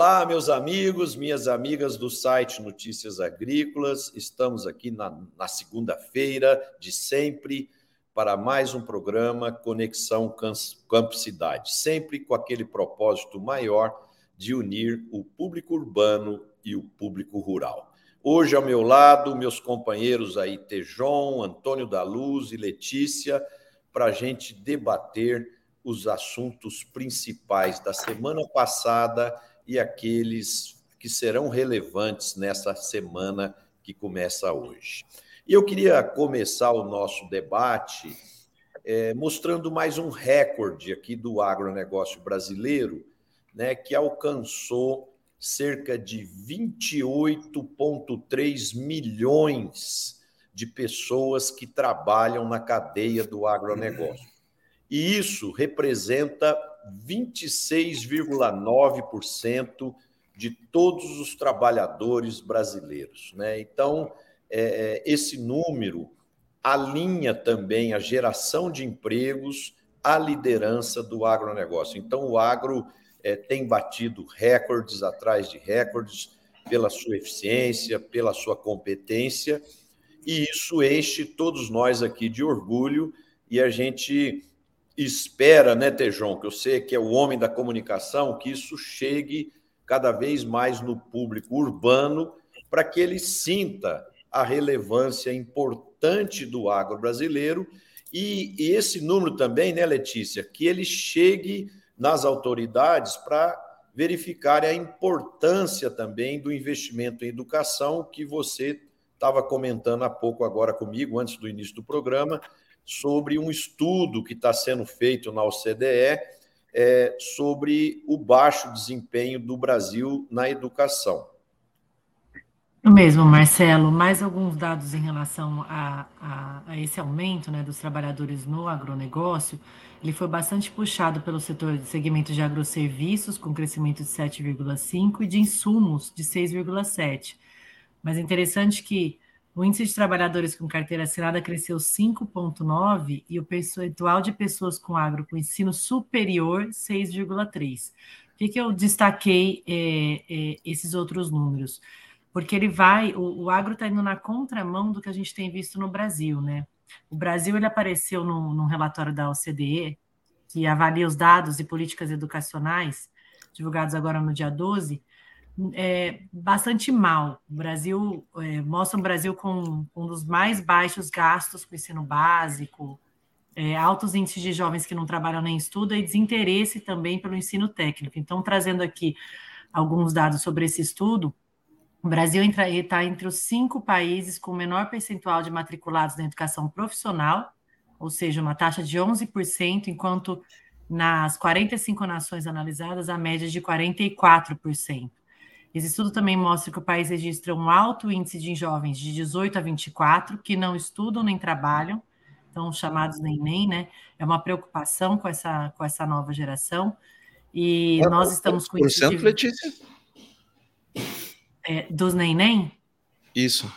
Olá, meus amigos, minhas amigas do site Notícias Agrícolas. Estamos aqui na, na segunda-feira de sempre para mais um programa Conexão Campo Cidade, sempre com aquele propósito maior de unir o público urbano e o público rural. Hoje, ao meu lado, meus companheiros aí, Tejon, Antônio da Luz e Letícia, para a gente debater os assuntos principais da semana passada e aqueles que serão relevantes nessa semana que começa hoje. E eu queria começar o nosso debate é, mostrando mais um recorde aqui do agronegócio brasileiro, né, que alcançou cerca de 28,3 milhões de pessoas que trabalham na cadeia do agronegócio. E isso representa 26,9% de todos os trabalhadores brasileiros. Né? Então, é, é, esse número alinha também a geração de empregos à liderança do agronegócio. Então, o agro é, tem batido recordes atrás de recordes pela sua eficiência, pela sua competência, e isso enche todos nós aqui de orgulho e a gente espera, né, Tejon, que eu sei que é o homem da comunicação, que isso chegue cada vez mais no público urbano para que ele sinta a relevância importante do agro brasileiro e, e esse número também, né, Letícia, que ele chegue nas autoridades para verificar a importância também do investimento em educação que você estava comentando há pouco agora comigo, antes do início do programa, sobre um estudo que está sendo feito na OCDE é, sobre o baixo desempenho do Brasil na educação. Mesmo, Marcelo. Mais alguns dados em relação a, a, a, esse aumento né, dos trabalhadores no agronegócio. Ele foi bastante puxado pelo setor de segmento de agroserviços, com crescimento de 7,5%, e de insumos, de 6,7%. Mas é interessante que o índice de trabalhadores com carteira assinada cresceu 5,9% e o percentual de pessoas com agro com ensino superior, 6,3%. Por que, eu destaquei é, é, esses outros números? porque ele vai, o, o agro está indo na contramão do que a gente tem visto no Brasil, né? O Brasil ele apareceu no, no relatório da OCDE, que avalia os dados e políticas educacionais, divulgados agora no dia 12, é, bastante mal. O Brasil é, mostra um Brasil com um dos mais baixos gastos com o ensino básico, é, altos índices de jovens que não trabalham nem estudam e desinteresse também pelo ensino técnico. Então, trazendo aqui alguns dados sobre esse estudo, o Brasil está entre os cinco países com menor percentual de matriculados na educação profissional, ou seja, uma taxa de 11%, enquanto nas 45 nações analisadas, a média é de 44%. Esse estudo também mostra que o país registra um alto índice de jovens de 18 a 24 que não estudam nem trabalham, então chamados nem nem, né? É uma preocupação com essa, com essa nova geração. E nós estamos com isso. De... Letícia? é, dos neném? Isso.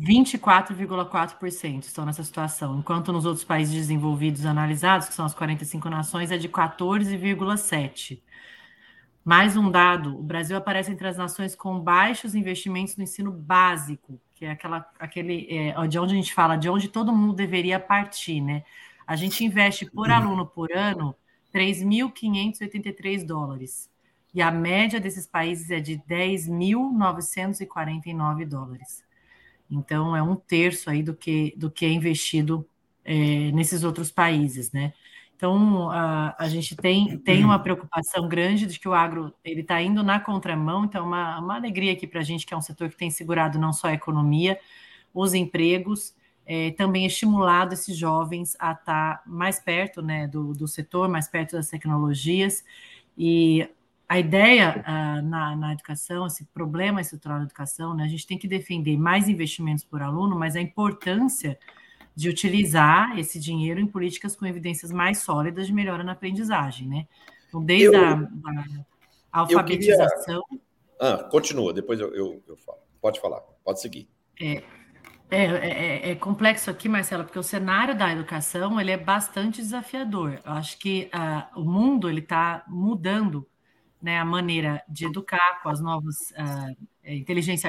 24,4% estão nessa situação, enquanto nos outros países desenvolvidos analisados, que são as 45 nações, é de 14,7%. Mais um dado: o Brasil aparece entre as nações com baixos investimentos no ensino básico, que é aquela, aquele é, de onde a gente fala, de onde todo mundo deveria partir, né? A gente investe por aluno por ano 3.583 dólares e a média desses países é de 10.949 dólares. Então, é um terço aí do que, do que é investido é, nesses outros países, né? Então, a, a gente tem, tem uma preocupação grande de que o agro ele está indo na contramão, então, uma, uma alegria aqui para a gente, que é um setor que tem segurado não só a economia, os empregos, é, também estimulado esses jovens a estar tá mais perto né, do, do setor, mais perto das tecnologias, e a ideia uh, na, na, educação, esse problema estrutural da educação, né, a gente tem que defender mais investimentos por aluno, mas a importância de utilizar esse dinheiro em políticas com evidências mais sólidas de melhora na aprendizagem, né? Então, desde eu, a, a, alfabetização. Queria... Ah, continua, depois eu, eu, eu, falo. Pode falar, pode seguir. É, é, é, é, complexo aqui, Marcela, porque o cenário da educação ele é bastante desafiador. Eu acho que uh, o mundo ele está mudando né, a maneira de educar com as novas uh, inteligência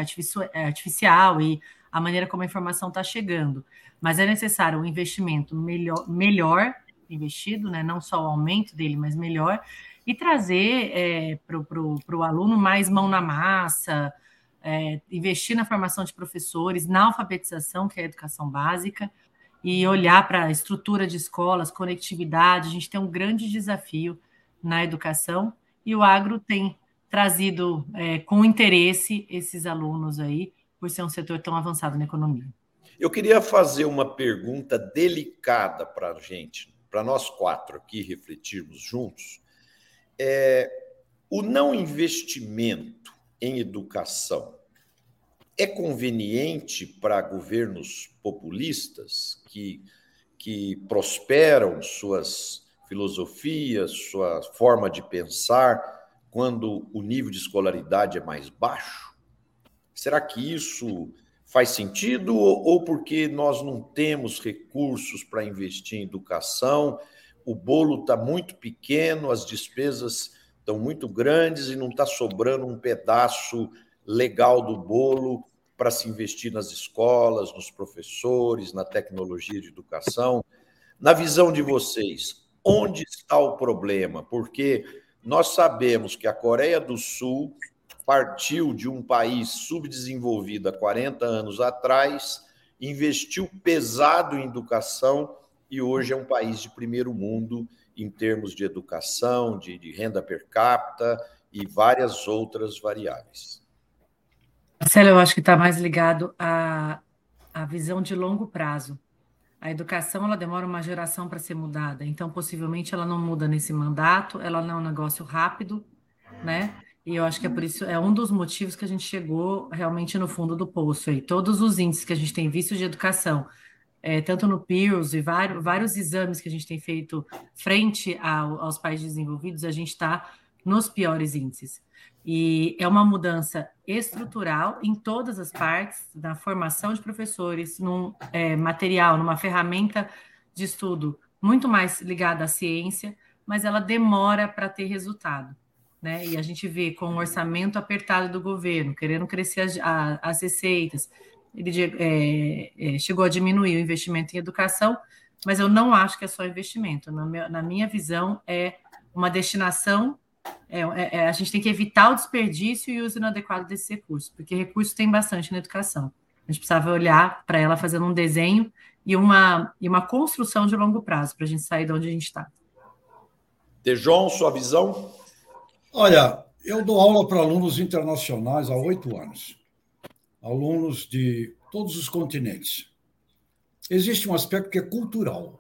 artificial e a maneira como a informação está chegando. Mas é necessário um investimento melhor, melhor investido, né, não só o aumento dele, mas melhor, e trazer é, para o aluno mais mão na massa, é, investir na formação de professores, na alfabetização, que é a educação básica, e olhar para a estrutura de escolas, conectividade. A gente tem um grande desafio na educação e o agro tem trazido é, com interesse esses alunos aí, por ser um setor tão avançado na economia. Eu queria fazer uma pergunta delicada para a gente, para nós quatro aqui refletirmos juntos. É, o não investimento em educação é conveniente para governos populistas que, que prosperam suas filosofias, sua forma de pensar quando o nível de escolaridade é mais baixo? Será que isso faz sentido ou porque nós não temos recursos para investir em educação? O bolo está muito pequeno, as despesas estão muito grandes e não está sobrando um pedaço legal do bolo para se investir nas escolas, nos professores, na tecnologia de educação. Na visão de vocês, onde está o problema? Porque nós sabemos que a Coreia do Sul partiu de um país subdesenvolvido há 40 anos atrás, investiu pesado em educação e hoje é um país de primeiro mundo em termos de educação, de, de renda per capita e várias outras variáveis. Marcelo, eu acho que está mais ligado à, à visão de longo prazo. A educação ela demora uma geração para ser mudada, então possivelmente ela não muda nesse mandato, ela não é um negócio rápido, né? E eu acho que é por isso, é um dos motivos que a gente chegou realmente no fundo do poço aí. Todos os índices que a gente tem visto de educação, é, tanto no PIRS e vários, vários exames que a gente tem feito frente ao, aos países desenvolvidos, a gente está nos piores índices. E é uma mudança estrutural em todas as partes, na formação de professores, num é, material, numa ferramenta de estudo muito mais ligada à ciência, mas ela demora para ter resultado. Né? E a gente vê com o orçamento apertado do governo, querendo crescer as, a, as receitas, ele é, é, chegou a diminuir o investimento em educação, mas eu não acho que é só investimento. Na minha, na minha visão, é uma destinação é, é, é, a gente tem que evitar o desperdício e o uso inadequado desses recursos, porque recursos tem bastante na educação. A gente precisava olhar para ela fazendo um desenho e uma, e uma construção de longo prazo para a gente sair de onde a gente está. Tejon, sua visão? Olha, eu dou aula para alunos internacionais há oito anos, alunos de todos os continentes. Existe um aspecto que é cultural.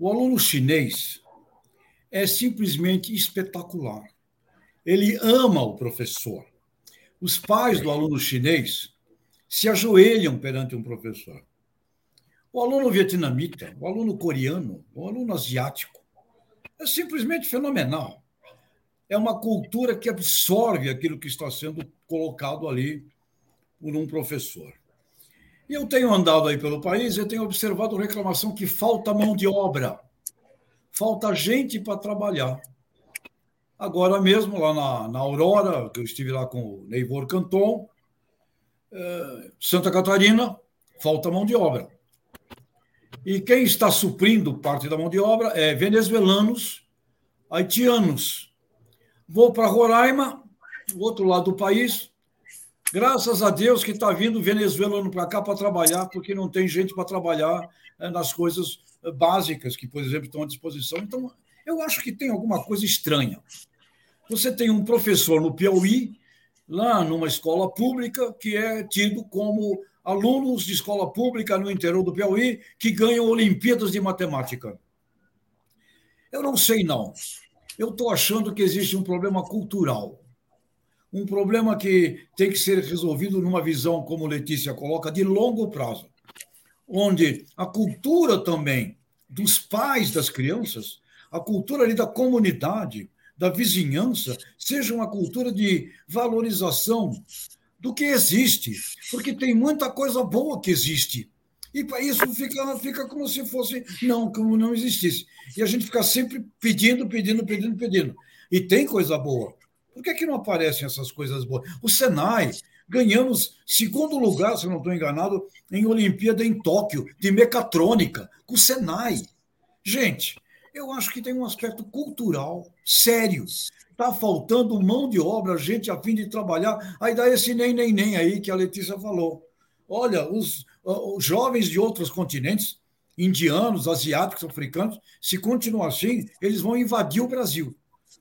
O aluno chinês é simplesmente espetacular. Ele ama o professor. Os pais do aluno chinês se ajoelham perante um professor. O aluno vietnamita, o aluno coreano, o aluno asiático, é simplesmente fenomenal. É uma cultura que absorve aquilo que está sendo colocado ali por um professor. E eu tenho andado aí pelo país e tenho observado reclamação que falta mão de obra falta gente para trabalhar. Agora mesmo, lá na, na Aurora, que eu estive lá com o Neivor Canton, é, Santa Catarina, falta mão de obra. E quem está suprindo parte da mão de obra é venezuelanos, haitianos. Vou para Roraima, outro lado do país. Graças a Deus que está vindo venezuelano para cá para trabalhar, porque não tem gente para trabalhar é, nas coisas básicas que, por exemplo, estão à disposição. Então, eu acho que tem alguma coisa estranha. Você tem um professor no Piauí, lá numa escola pública, que é tido como alunos de escola pública no interior do Piauí que ganham Olimpíadas de Matemática. Eu não sei, não. Eu estou achando que existe um problema cultural. Um problema que tem que ser resolvido numa visão, como Letícia coloca, de longo prazo onde a cultura também dos pais das crianças, a cultura ali da comunidade, da vizinhança, seja uma cultura de valorização do que existe, porque tem muita coisa boa que existe. E para isso fica, fica como se fosse não, como não existisse. E a gente fica sempre pedindo, pedindo, pedindo, pedindo. E tem coisa boa. Por que, que não aparecem essas coisas boas? O Senai, ganhamos segundo lugar, se não estou enganado, em Olimpíada em Tóquio, de mecatrônica, com o Senai. Gente, eu acho que tem um aspecto cultural sério. Está faltando mão de obra, gente a fim de trabalhar. Aí dá esse nem, nem, nem aí que a Letícia falou. Olha, os, os jovens de outros continentes, indianos, asiáticos, africanos, se continuar assim, eles vão invadir o Brasil.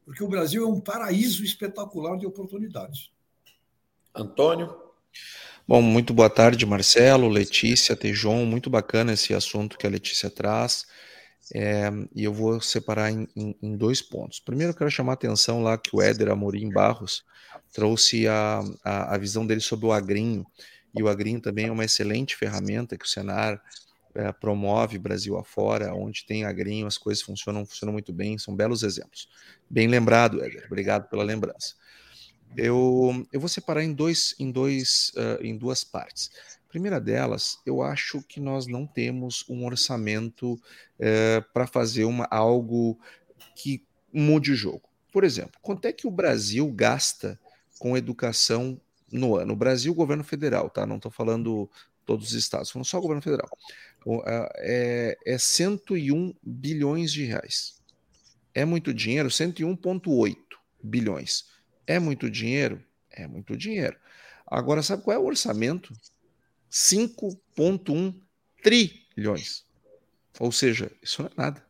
Porque o Brasil é um paraíso espetacular de oportunidades. Antônio? Bom, muito boa tarde, Marcelo, Letícia, Tejon. Muito bacana esse assunto que a Letícia traz. É, e eu vou separar em, em, em, dois pontos. Primeiro, eu quero chamar a atenção lá que o Éder Amorim Barros trouxe a, a, a, visão dele sobre o agrinho. E o agrinho também é uma excelente ferramenta que o Senar é, promove Brasil afora, onde tem agrinho, as coisas funcionam, funcionam muito bem, são belos exemplos. Bem lembrado, Éder, obrigado pela lembrança. Eu, eu vou separar em, dois, em, dois, uh, em duas partes primeira delas, eu acho que nós não temos um orçamento é, para fazer uma, algo que mude o jogo. Por exemplo, quanto é que o Brasil gasta com educação no ano? O Brasil, o governo federal, tá? Não estou falando todos os estados, falando só o governo federal. É, é 101 bilhões de reais. É muito dinheiro? 101,8 bilhões. É muito dinheiro? É muito dinheiro. Agora, sabe qual é o orçamento 5,1 trilhões. Ou seja, isso não é nada.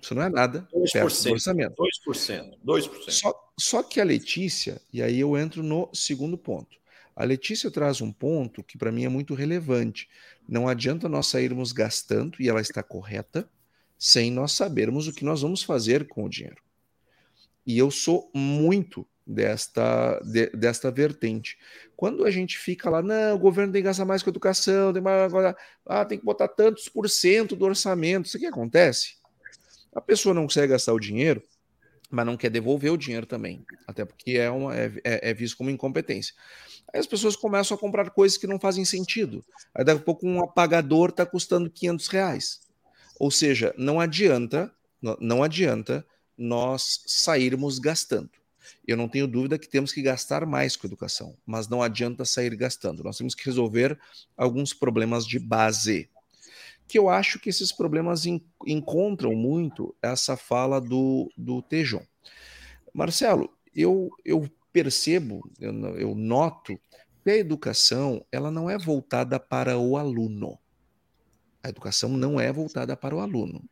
Isso não é nada 2%, perto do orçamento. 2%. 2%. Só, só que a Letícia, e aí eu entro no segundo ponto. A Letícia traz um ponto que para mim é muito relevante. Não adianta nós sairmos gastando, e ela está correta, sem nós sabermos o que nós vamos fazer com o dinheiro. E eu sou muito desta, de, desta vertente. Quando a gente fica lá, não, o governo tem que gastar mais com educação, tem, mais, ah, tem que botar tantos por cento do orçamento, isso que acontece? A pessoa não consegue gastar o dinheiro, mas não quer devolver o dinheiro também, até porque é, uma, é, é, é visto como incompetência. Aí as pessoas começam a comprar coisas que não fazem sentido. Aí daqui a pouco um apagador está custando 500 reais. Ou seja, não adianta, não adianta nós sairmos gastando. Eu não tenho dúvida que temos que gastar mais com educação, mas não adianta sair gastando. Nós temos que resolver alguns problemas de base. Que eu acho que esses problemas encontram muito essa fala do, do Tejon. Marcelo, eu, eu percebo, eu, eu noto que a educação ela não é voltada para o aluno. A educação não é voltada para o aluno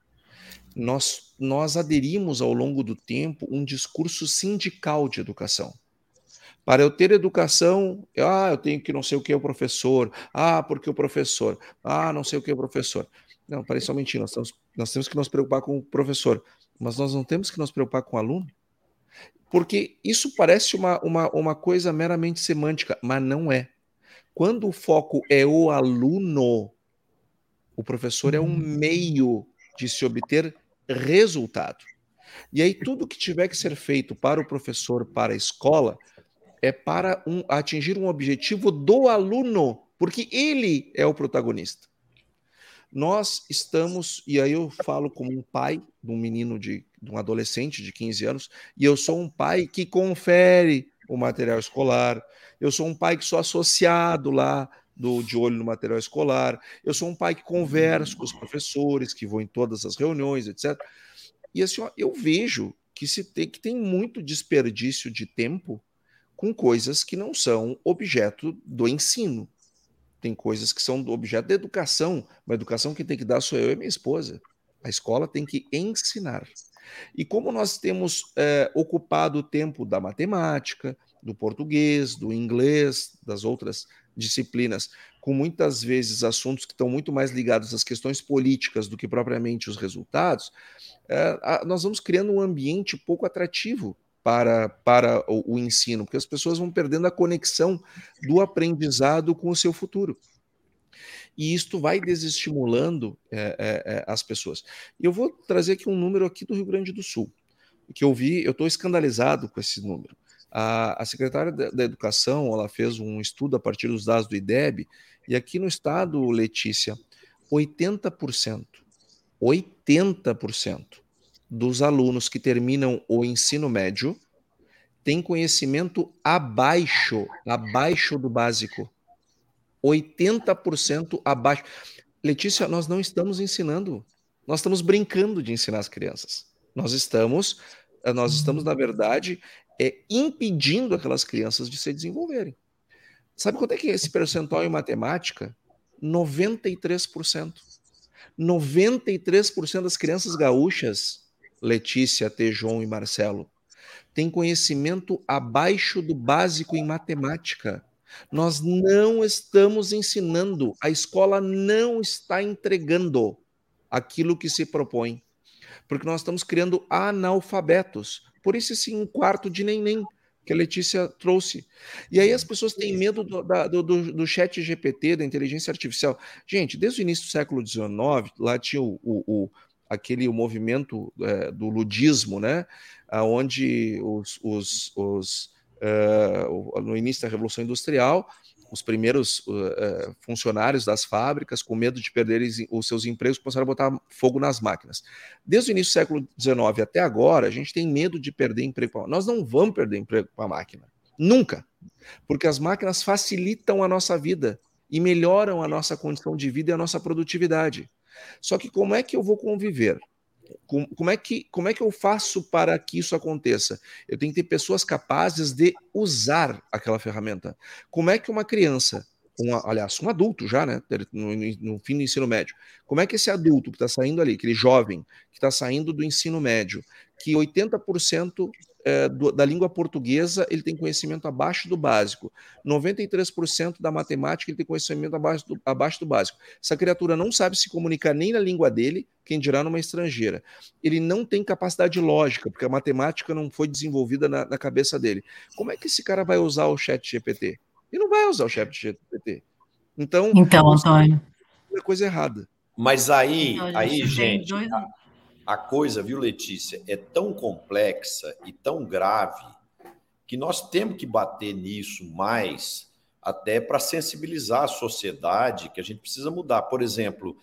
nós, nós aderimos ao longo do tempo um discurso sindical de educação. Para eu ter educação, eu, ah, eu tenho que não sei o que é o professor, ah, porque o professor, ah, não sei o que é o professor. Não, parece só mentir, nós, temos, nós temos que nos preocupar com o professor, mas nós não temos que nos preocupar com o aluno. Porque isso parece uma, uma, uma coisa meramente semântica, mas não é. Quando o foco é o aluno, o professor é um uhum. meio de se obter resultado. E aí, tudo que tiver que ser feito para o professor, para a escola, é para um, atingir um objetivo do aluno, porque ele é o protagonista. Nós estamos, e aí eu falo como um pai de um menino, de, de um adolescente de 15 anos, e eu sou um pai que confere o material escolar, eu sou um pai que sou associado lá do, de olho no material escolar. Eu sou um pai que conversa com os professores, que vou em todas as reuniões, etc. E assim, ó, eu vejo que se tem que tem muito desperdício de tempo com coisas que não são objeto do ensino. Tem coisas que são objeto da educação. Uma educação que tem que dar sou eu e minha esposa. A escola tem que ensinar. E como nós temos é, ocupado o tempo da matemática, do português, do inglês, das outras disciplinas com muitas vezes assuntos que estão muito mais ligados às questões políticas do que propriamente os resultados, é, nós vamos criando um ambiente pouco atrativo para, para o, o, ensino, porque as pessoas vão perdendo a conexão do aprendizado com o seu futuro. E isto vai desestimulando é, é, é as pessoas. E eu vou trazer aqui um número aqui do Rio Grande do Sul, que eu vi, eu estou escandalizado com esse número. A, a secretária da, da, Educação ela fez um estudo a partir dos dados do IDEB, e aqui no estado, Letícia, 80%, 80% dos alunos que terminam o ensino médio tem conhecimento abaixo, abaixo do básico. 80% abaixo. Letícia, nós não estamos ensinando, nós estamos brincando de ensinar as crianças. Nós estamos, eh, nós estamos na verdade, é, impedindo aquelas crianças de se desenvolverem. Sabe quanto é que é esse percentual em matemática? 93%. 93% das crianças gaúchas, Letícia, Tejon e Marcelo, têm conhecimento abaixo do básico em matemática. Nós não estamos ensinando, a escola não está entregando aquilo que se propõe, porque nós estamos criando analfabetos. Por isso, esse um quarto de neném que a Letícia trouxe. E aí as pessoas têm medo do, da, do, do, chat GPT, da inteligência artificial. Gente, desde o início do século XIX, lá tinha o, o aquele movimento é, do ludismo, né? onde os, os, os uh, no início da Revolução Industrial, os primeiros uh, funcionários das fábricas, com medo de perderem os seus empregos, começaram a botar fogo nas máquinas. Desde o início do século XIX até agora, a gente tem medo de perder emprego. Nós não vamos perder emprego com a máquina. Nunca. Porque as máquinas facilitam a nossa vida e melhoram a nossa condição de vida e a nossa produtividade. Só que como é que eu vou conviver como é, que, como é que eu faço para que isso aconteça? Eu tenho que ter pessoas capazes de usar aquela ferramenta. Como é que uma criança, aliás, um adulto já, né, no, no fim do ensino médio, como é que esse adulto que está saindo ali, aquele jovem que está saindo do ensino médio, que 80% é, do, da língua portuguesa ele tem conhecimento abaixo do básico. 93% da matemática ele tem conhecimento abaixo do, abaixo do básico. Essa criatura não sabe se comunicar nem na língua dele, quem dirá numa estrangeira. Ele não tem capacidade lógica, porque a matemática não foi desenvolvida na, na cabeça dele. Como é que esse cara vai usar o chat GPT? Ele não vai usar o chat GPT. Então, então Antônio. É coisa errada. Mas aí, então, aí, gente, dois a coisa, viu, Letícia, é tão complexa e tão grave que nós temos que bater nisso mais até para sensibilizar a sociedade que a gente precisa mudar. Por exemplo,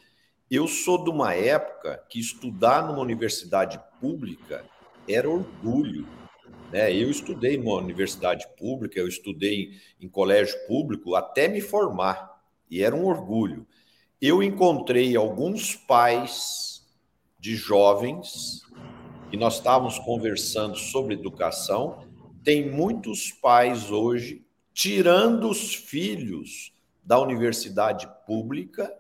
eu sou de uma época que estudar numa universidade pública era orgulho. Né? Eu estudei numa universidade pública, eu estudei em colégio público até me formar, e era um orgulho. Eu encontrei alguns pais de jovens e nós estávamos conversando sobre educação. Tem muitos pais hoje tirando os filhos da universidade pública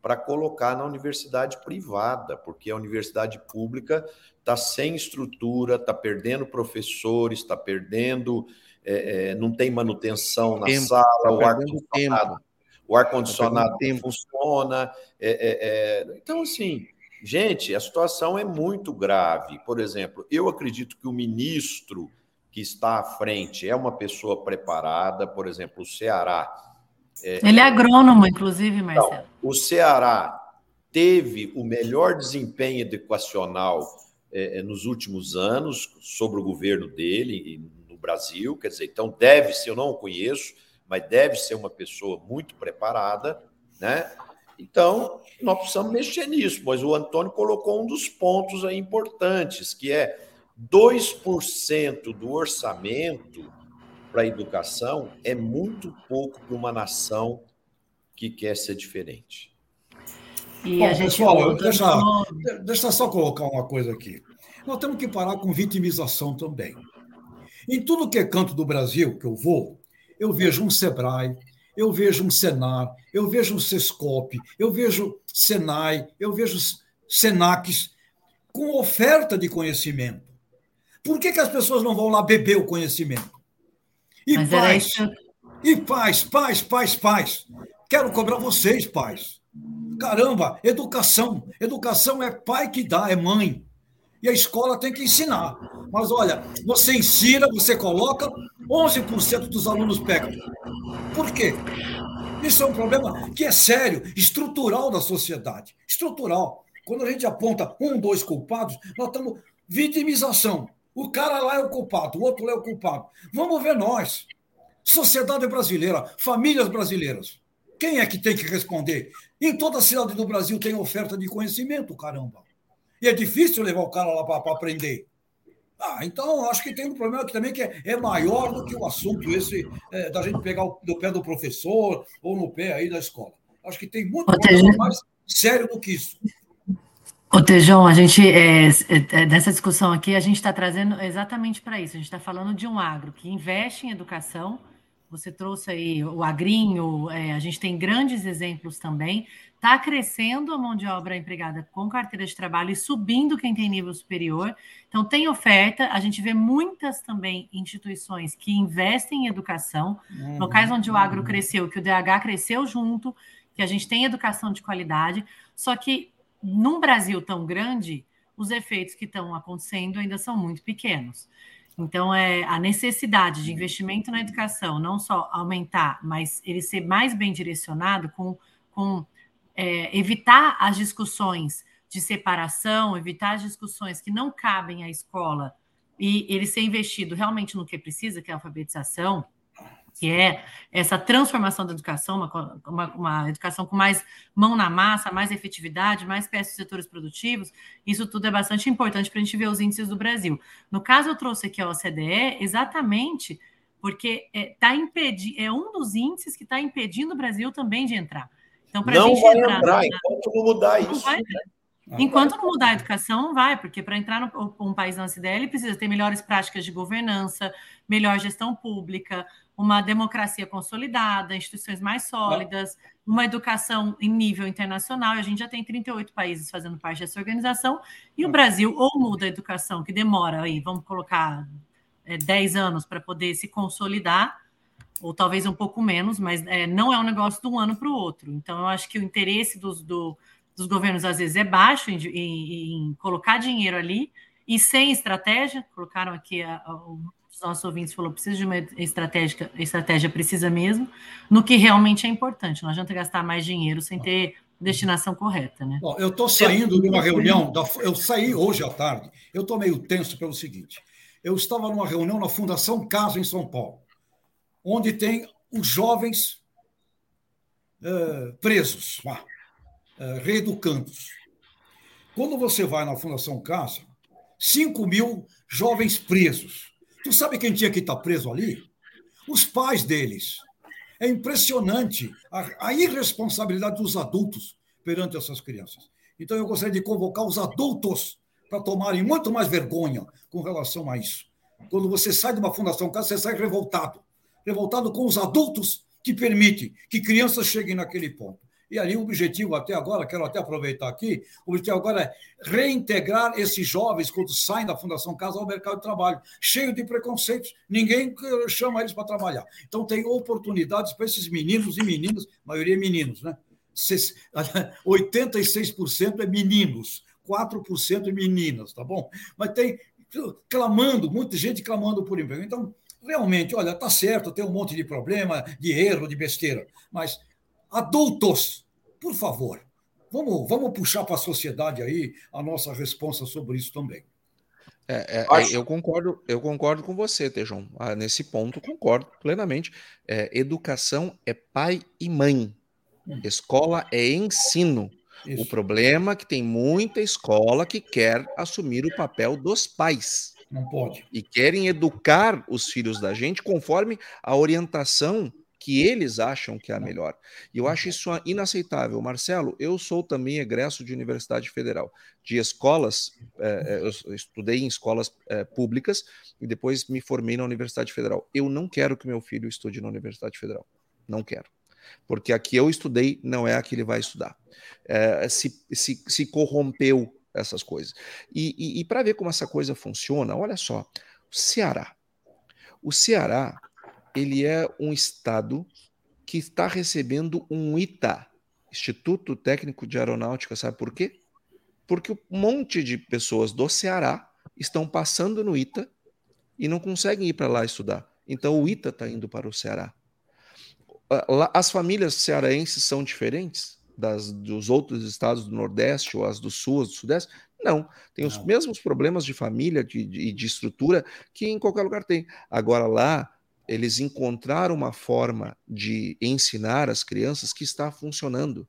para colocar na universidade privada, porque a universidade pública está sem estrutura, está perdendo professores, está perdendo, é, é, não tem manutenção na tempo, sala, tá o ar-condicionado, o ar-condicionado tá funciona. É, é, é, então, assim, Gente, a situação é muito grave. Por exemplo, eu acredito que o ministro que está à frente é uma pessoa preparada, por exemplo, o Ceará. É, Ele é agrônomo, inclusive, Marcelo. Então, o Ceará teve o melhor desempenho educacional é, é, nos últimos anos sobre o governo dele no Brasil, quer dizer, então deve ser, eu não o conheço, mas deve ser uma pessoa muito preparada, né? Então, nós precisamos mexer nisso, mas o Antônio colocou um dos pontos aí importantes, que é 2% do orçamento para a educação é muito pouco para uma nação que quer ser diferente. E Bom, pessoal, deixa, deixa só colocar uma coisa aqui. Nós temos que parar com vitimização também. Em tudo que é canto do Brasil que eu vou, eu vejo um Sebrae, eu vejo um Senar, eu vejo um Sescop, eu vejo Senai, eu vejo Senacs com oferta de conhecimento. Por que, que as pessoas não vão lá beber o conhecimento? E Mas pais, isso... e pais, pais, pais, pais. Quero cobrar vocês, pais. Caramba, educação. Educação é pai que dá, é mãe. E a escola tem que ensinar. Mas olha, você ensina, você coloca, 11% dos alunos pegam. Por quê? Isso é um problema que é sério, estrutural da sociedade. Estrutural. Quando a gente aponta um, dois culpados, nós estamos vitimização. O cara lá é o culpado, o outro lá é o culpado. Vamos ver nós. Sociedade brasileira, famílias brasileiras. Quem é que tem que responder? Em toda cidade do Brasil tem oferta de conhecimento, caramba. E é difícil levar o cara lá para aprender. Ah, então acho que tem um problema aqui também que é, é maior do que o assunto esse é, da gente pegar o, no pé do professor ou no pé aí da escola. Acho que tem muito mais sério do que isso. Ô, Tejão, a gente, é, é, nessa discussão aqui, a gente está trazendo exatamente para isso. A gente está falando de um agro que investe em educação. Você trouxe aí o agrinho, é, a gente tem grandes exemplos também. Está crescendo a mão de obra empregada com carteira de trabalho e subindo quem tem nível superior. Então, tem oferta. A gente vê muitas também instituições que investem em educação, uhum. locais onde o agro cresceu, que o DH cresceu junto, que a gente tem educação de qualidade. Só que num Brasil tão grande, os efeitos que estão acontecendo ainda são muito pequenos. Então, é a necessidade de investimento na educação, não só aumentar, mas ele ser mais bem direcionado com, com é, evitar as discussões de separação, evitar as discussões que não cabem à escola e ele ser investido realmente no que precisa, que é a alfabetização, que é essa transformação da educação, uma, uma, uma, educação com mais mão na massa, mais efetividade, mais peças de setores produtivos, isso tudo é bastante importante para a gente ver os índices do Brasil. No caso, eu trouxe aqui a OCDE exatamente porque é, tá impedi é um dos índices que está impedindo o Brasil também de entrar. Então, para a gente vai entrar, entrar enquanto não mudar isso. Vai, né? Enquanto não mudar a educação, não vai, porque para entrar no um país na OCDE, precisa ter melhores práticas de governança, melhor gestão pública, uma democracia consolidada, instituições mais sólidas, uma educação em nível internacional. A gente já tem 38 países fazendo parte dessa organização, e o Brasil ou muda a educação, que demora aí, vamos colocar é, 10 anos para poder se consolidar, ou talvez um pouco menos, mas é, não é um negócio de um ano para o outro. Então, eu acho que o interesse dos, do, dos governos às vezes é baixo em, em, em colocar dinheiro ali e sem estratégia. Colocaram aqui a, a, os nossos ouvintes falou precisa de uma estratégia, estratégia precisa mesmo, no que realmente é importante. Não adianta gastar mais dinheiro sem ter destinação correta, né? Bom, eu estou saindo de uma reunião, da, eu saí hoje à tarde. Eu estou meio tenso pelo seguinte: eu estava numa reunião na Fundação Casa em São Paulo, onde tem os jovens uh, presos lá reeducandos. Quando você vai na Fundação Casa, 5 mil jovens presos. Tu sabe quem tinha que estar preso ali? Os pais deles. É impressionante a, a irresponsabilidade dos adultos perante essas crianças. Então, eu gostaria de convocar os adultos para tomarem muito mais vergonha com relação a isso. Quando você sai de uma fundação casa, você sai revoltado. Revoltado com os adultos que permitem que crianças cheguem naquele ponto. E ali o objetivo até agora, quero até aproveitar aqui, o objetivo agora é reintegrar esses jovens quando saem da Fundação Casa ao mercado de trabalho, cheio de preconceitos, ninguém chama eles para trabalhar. Então tem oportunidades para esses meninos e meninas, maioria é meninos, né? 86% é meninos, 4% é meninas, tá bom? Mas tem clamando, muita gente clamando por emprego. Então, realmente, olha, tá certo, tem um monte de problema, de erro, de besteira, mas adultos, por favor, vamos, vamos puxar para a sociedade aí a nossa resposta sobre isso também. É, é, Acho... Eu concordo, eu concordo com você, Tejon. Ah, nesse ponto, concordo plenamente. É, educação é pai e mãe. Hum. Escola é ensino. Isso. O problema é que tem muita escola que quer assumir o papel dos pais. Não pode. E querem educar os filhos da gente conforme a orientação que eles acham que é a melhor. E eu acho isso inaceitável. Marcelo, eu sou também egresso de Universidade Federal, de escolas, é, eu estudei em escolas é, públicas e depois me formei na Universidade Federal. Eu não quero que meu filho estude na Universidade Federal. Não quero. Porque aqui eu estudei não é a que ele vai estudar. É, se, se, se corrompeu essas coisas. E, e, e para ver como essa coisa funciona, olha só, o Ceará. O Ceará ele é um estado que está recebendo um ITA, Instituto Técnico de Aeronáutica, sabe por quê? Porque um monte de pessoas do Ceará estão passando no ITA e não conseguem ir para lá estudar. Então o ITA está indo para o Ceará. As famílias cearenses são diferentes das dos outros estados do Nordeste ou as do Sul, do Sudeste? Não, tem não. os mesmos problemas de família e de, de, de estrutura que em qualquer lugar tem. Agora lá eles encontraram uma forma de ensinar as crianças que está funcionando.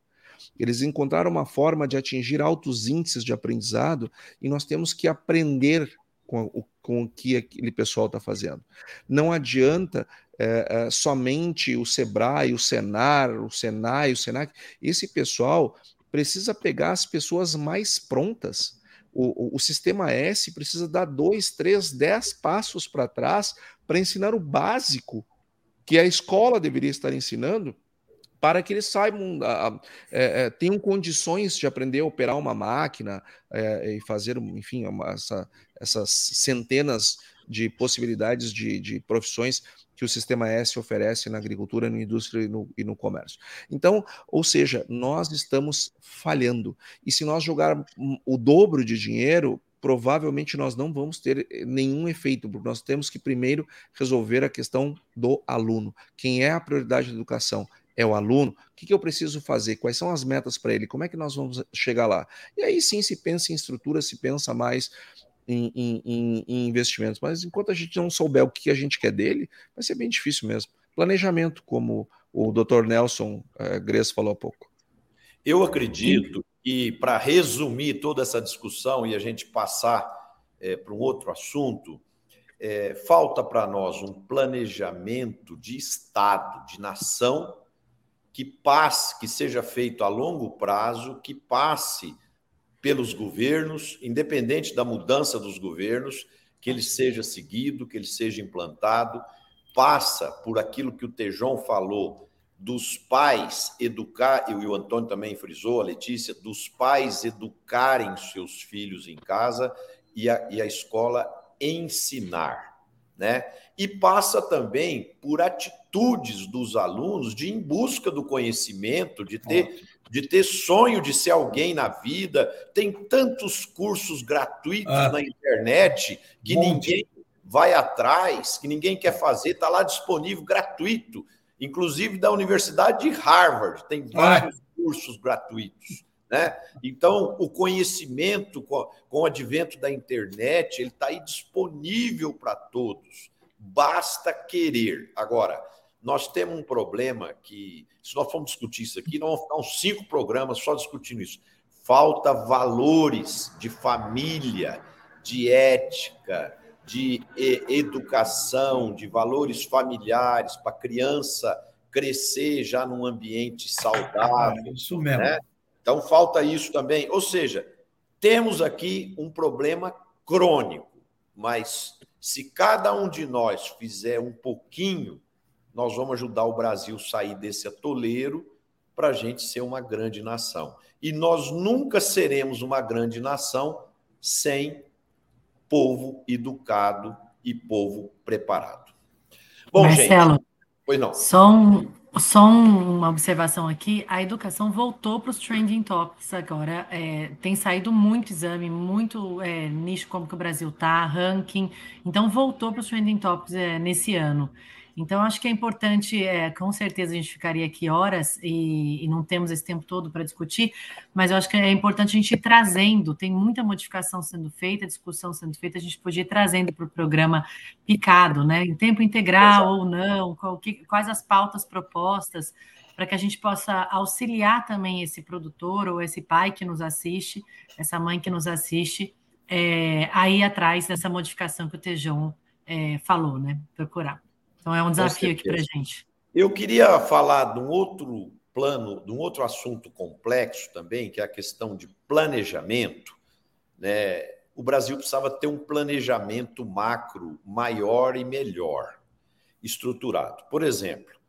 Eles encontraram uma forma de atingir altos índices de aprendizado e nós temos que aprender com o, com o que aquele pessoal está fazendo. Não adianta é, é, somente o Sebrae, o Senar, o Senai, o Senac. Esse pessoal precisa pegar as pessoas mais prontas. O, o, sistema S precisa dar dois, três, dez passos para trás para ensinar o básico que a escola deveria estar ensinando para que eles saibam, é, é, tenham condições de aprender a operar uma máquina é, e fazer, enfim, uma, essa, essas centenas de possibilidades de, de, profissões que o sistema S oferece na agricultura, na indústria e no, e no comércio. Então, ou seja, nós estamos falhando. E se nós jogarmos o dobro de dinheiro, provavelmente nós não vamos ter nenhum efeito, porque nós temos que primeiro resolver a questão do aluno. Quem é a prioridade da educação? é o aluno, o que, que eu preciso fazer? Quais são as metas para ele? Como é que nós vamos chegar lá? E aí sim se pensa em estrutura, se pensa mais em, em, em, investimentos. Mas enquanto a gente não souber o que a gente quer dele, vai ser bem difícil mesmo. Planejamento, como o Dr. Nelson é, Gres falou há pouco. Eu acredito que, para resumir toda essa discussão e a gente passar é, para um outro assunto, é, falta para nós um planejamento de Estado, de nação, que passe, que seja feito a longo prazo, que passe pelos governos, independente da mudança dos governos, que ele seja seguido, que ele seja implantado, passa por aquilo que o Tejon falou, dos pais educar, e o Antônio também frisou, a Letícia, dos pais educarem seus filhos em casa e a, e a escola ensinar né? E passa também por atitudes dos alunos de em busca do conhecimento, de ter, de ter sonho de ser alguém na vida. Tem tantos cursos gratuitos ah, na internet que ninguém vai atrás, que ninguém quer fazer, está lá disponível gratuito, inclusive da Universidade de Harvard, tem ah. vários ah. cursos gratuitos. Né? Então, o conhecimento com, com o advento da internet, ele está aí disponível para todos. Basta querer. Agora, nós temos um problema que, se nós formos discutir isso aqui, nós vamos ficar uns cinco programas só discutindo isso. Falta valores de família, de ética, de educação, de valores familiares para a criança crescer já num ambiente saudável. É isso mesmo. Né? Então, falta isso também. Ou seja, temos aqui um problema crônico, mas se cada um de nós fizer um pouquinho, nós vamos ajudar o Brasil a sair desse atoleiro para a gente ser uma grande nação. E nós nunca seremos uma grande nação sem povo educado e povo preparado. Bom, Marcelo, gente. Pois não. Só um, só uma observação aqui, a educação voltou para os trending topics agora. É, tem saído muito exame, muito é, nicho como que o Brasil está, ranking. Então voltou para os trending topics é, nesse ano. Então, acho que é importante, é, com certeza a gente ficaria aqui horas e, e não temos esse tempo todo para discutir, mas eu acho que é importante a gente ir trazendo, tem muita modificação sendo feita, discussão sendo feita, a gente podia ir trazendo para o programa picado, né? Em tempo integral Exato. ou não, qual, que, quais as pautas propostas, para que a gente possa auxiliar também esse produtor ou esse pai que nos assiste, essa mãe que nos assiste, é, aí atrás dessa modificação que o Tejão é, falou, né? Procurar. Então é um desafio aqui para a gente. Eu queria falar de um outro plano, de um outro assunto complexo também, que é a questão de planejamento. Né? O Brasil precisava ter um planejamento macro maior e melhor, estruturado. Por exemplo,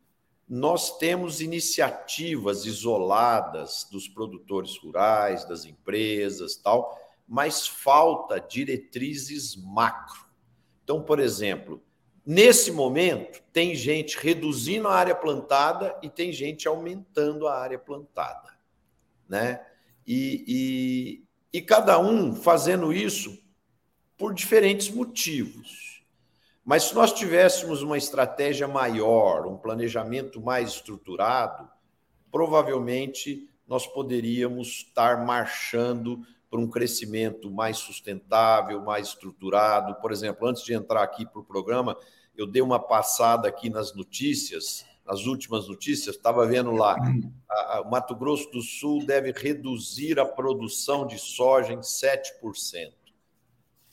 nós temos iniciativas isoladas dos produtores rurais, das empresas, tal, mas falta diretrizes macro. Então, por exemplo, Nesse momento, tem gente reduzindo a área plantada e tem gente aumentando a área plantada. Né? E, e, e cada um fazendo isso por diferentes motivos. Mas se nós tivéssemos uma estratégia maior, um planejamento mais estruturado, provavelmente nós poderíamos estar marchando para um crescimento mais sustentável, mais estruturado. Por exemplo, antes de entrar aqui para o programa, eu dei uma passada aqui nas notícias as últimas notícias, estava vendo lá, a, a, o Mato Grosso do Sul deve reduzir a produção de soja em 7%.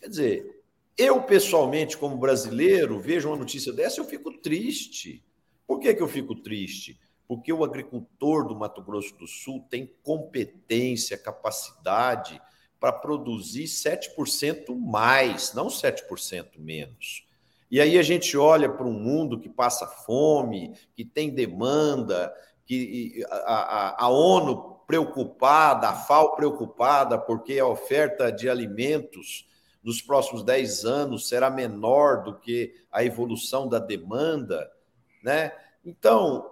Quer dizer, eu pessoalmente, como brasileiro, vejo uma notícia dessa eu fico triste. Por que, que eu fico triste? Porque o agricultor do Mato Grosso do Sul tem competência, capacidade para produzir 7% mais, não 7% menos. E aí a gente olha para um mundo que passa fome, que tem demanda, que a, a, a ONU preocupada, a FAO preocupada, porque a oferta de alimentos nos próximos 10 anos será menor do que a evolução da demanda, né? Então,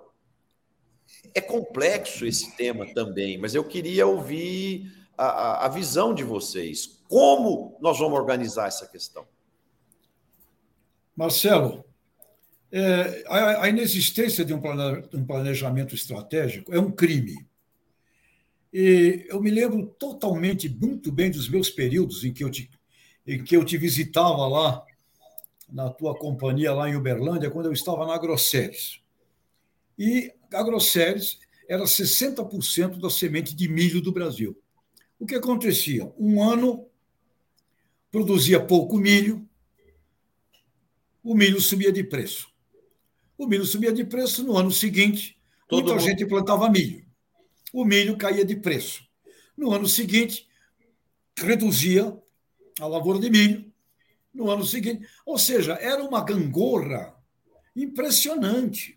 é complexo esse tema também, mas eu queria ouvir a, a visão de vocês. Como nós vamos organizar essa questão? Marcelo, é, a, a, inexistência de um, um planejamento estratégico é um crime. E eu me lembro totalmente, muito bem dos meus períodos em que eu te, em que eu te visitava lá, na tua companhia lá em Uberlândia, quando eu estava na Grosseres. E a Grosseres era 60% da semente de milho do Brasil. O que acontecia? Um ano produzia pouco milho, o milho subia de preço. O milho subia de preço no ano seguinte, Todo muita mundo... gente plantava milho. O milho caía de preço. No ano seguinte, reduzia a lavoura de milho. No ano seguinte, ou seja, era uma gangorra impressionante.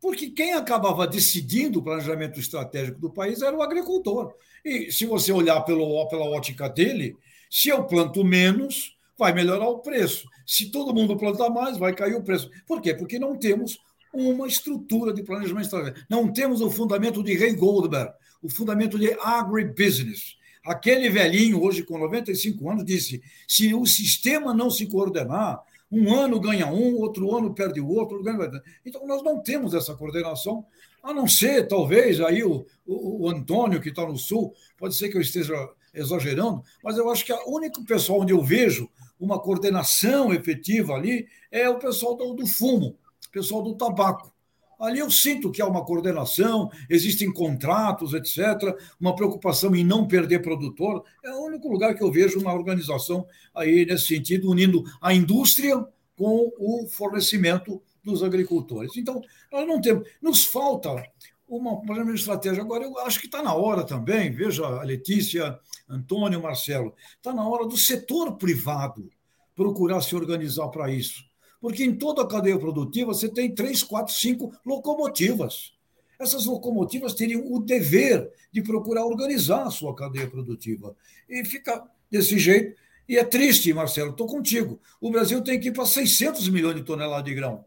Porque quem acabava decidindo o planejamento estratégico do país era o agricultor. E se você olhar pelo, pela ótica dele, se eu planto menos, vai melhorar o preço. Se todo mundo plantar mais, vai cair o preço. Por quê? Porque não temos uma estrutura de planejamento estratégico. Não temos o fundamento de Ray Goldberg, o fundamento de agribusiness. Aquele velhinho, hoje com 95 anos, disse: se o sistema não se coordenar, um ano ganha um, outro ano perde o outro. Ganha... Então, nós não temos essa coordenação, a não ser, talvez, aí o, o, o Antônio, que está no Sul, pode ser que eu esteja exagerando, mas eu acho que o único pessoal onde eu vejo uma coordenação efetiva ali é o pessoal do, do fumo, o pessoal do tabaco. Ali eu sinto que há uma coordenação, existem contratos, etc., uma preocupação em não perder produtor. É o único lugar que eu vejo uma organização aí nesse sentido, unindo a indústria com o fornecimento dos agricultores. Então, nós não temos. Nos falta uma de estratégia. Agora, eu acho que está na hora também, veja a Letícia, Antônio, Marcelo, está na hora do setor privado procurar se organizar para isso. Porque em toda a cadeia produtiva você tem três, quatro, cinco locomotivas. Essas locomotivas teriam o dever de procurar organizar a sua cadeia produtiva. E fica desse jeito. E é triste, Marcelo, estou contigo. O Brasil tem que ir para 600 milhões de toneladas de grão.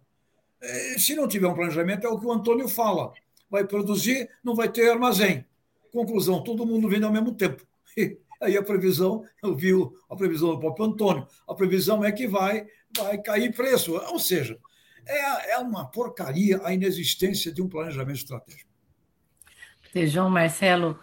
É, se não tiver um planejamento, é o que o Antônio fala vai produzir, não vai ter armazém. Conclusão, todo mundo vende ao mesmo tempo. aí a previsão, eu vi a previsão do próprio Antônio, a previsão é que vai, vai cair preço. Ou seja, é, é uma porcaria a inexistência de um planejamento estratégico. João Marcelo,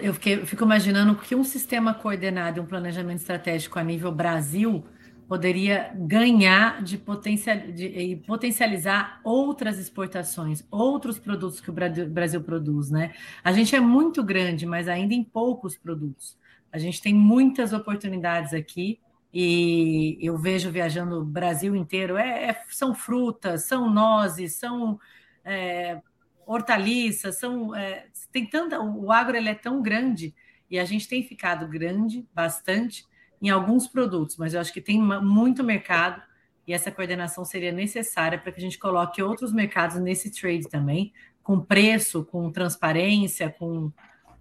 eu, fiquei, eu fico imaginando que um sistema coordenado, um planejamento estratégico a nível Brasil, poderia ganhar de, potencial, de potencializar outras exportações, outros produtos que o Brasil produz, né? A gente é muito grande, mas ainda em poucos produtos. A gente tem muitas oportunidades aqui e eu vejo viajando o Brasil inteiro. É, é são frutas, são nozes, são é, hortaliças, são é, tem tanta. O agro ele é tão grande e a gente tem ficado grande bastante em alguns produtos, mas eu acho que tem muito mercado e essa coordenação seria necessária para que a gente coloque outros mercados nesse trade também, com preço, com transparência, com,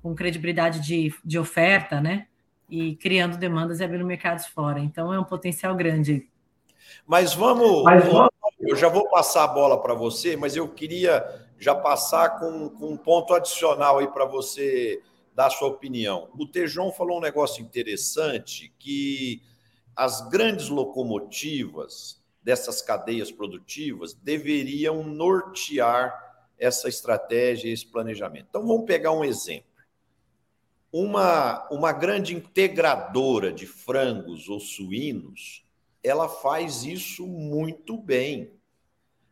com credibilidade de, de oferta, né? E criando demandas e abrindo mercados fora. Então é um potencial grande. Mas vamos, mas vamos... eu já vou passar a bola para você, mas eu queria já passar com, com um ponto adicional aí para você dar sua opinião. O Tejon falou um negócio interessante que as grandes locomotivas dessas cadeias produtivas deveriam nortear essa estratégia, esse planejamento. Então vamos pegar um exemplo. Uma, uma grande integradora de frangos ou suínos, ela faz isso muito bem.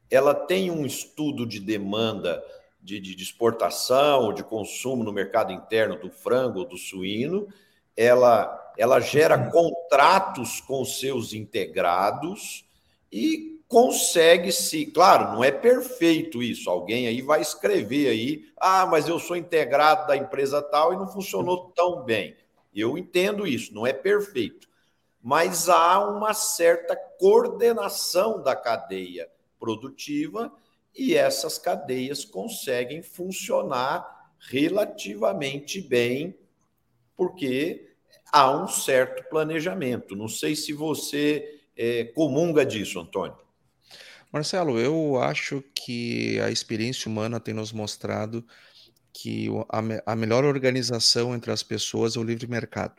ela tem um estudo de demanda de, de, de exportação de consumo no mercado interno do frango ou do suíno, ela, ela gera contratos com seus integrados e consegue se, claro, não é perfeito isso. Alguém aí vai escrever aí, ah, mas eu sou integrado da empresa tal e não funcionou tão bem. Eu entendo isso, não é perfeito. Mas há uma certa coordenação da cadeia produtiva e essas cadeias conseguem funcionar relativamente bem, porque há um certo planejamento. Não sei se você é, comunga disso, Antônio. Marcelo, eu acho que a experiência humana tem nos mostrado que a, a melhor organização entre as pessoas é o livre mercado.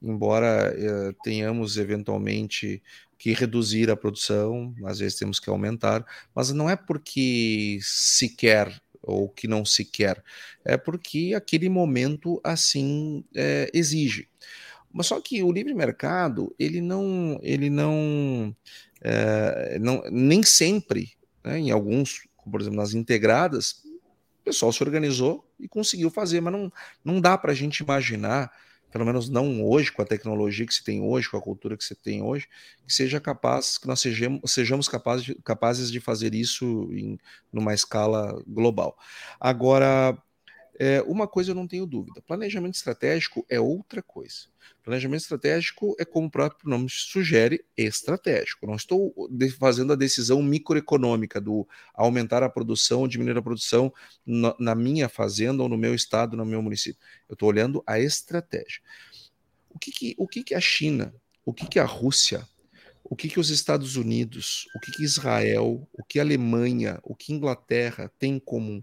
Embora eh, tenhamos eventualmente que reduzir a produção, às vezes temos que aumentar, mas não é porque se quer ou que não se quer, é porque aquele momento assim é, exige. Mas só que o livre mercado ele não, ele não, é, não nem sempre, né, em alguns, por exemplo nas integradas, o pessoal se organizou e conseguiu fazer, mas não, não dá para a gente imaginar pelo menos não hoje, com a tecnologia que se tem hoje, com a cultura que se tem hoje, que seja capaz, que nós sejamos, sejamos capazes, capazes de fazer isso em numa escala global. Agora, é, uma coisa eu não tenho dúvida: planejamento estratégico é outra coisa. Planejamento estratégico é, como o próprio nome sugere, estratégico. Não estou fazendo a decisão microeconômica do aumentar a produção ou diminuir a produção na, na minha fazenda ou no meu estado, no meu município. Eu estou olhando a estratégia. O que, que, o que, que a China, o que, que a Rússia, o que, que os Estados Unidos, o que, que Israel, o que Alemanha, o que Inglaterra têm em comum?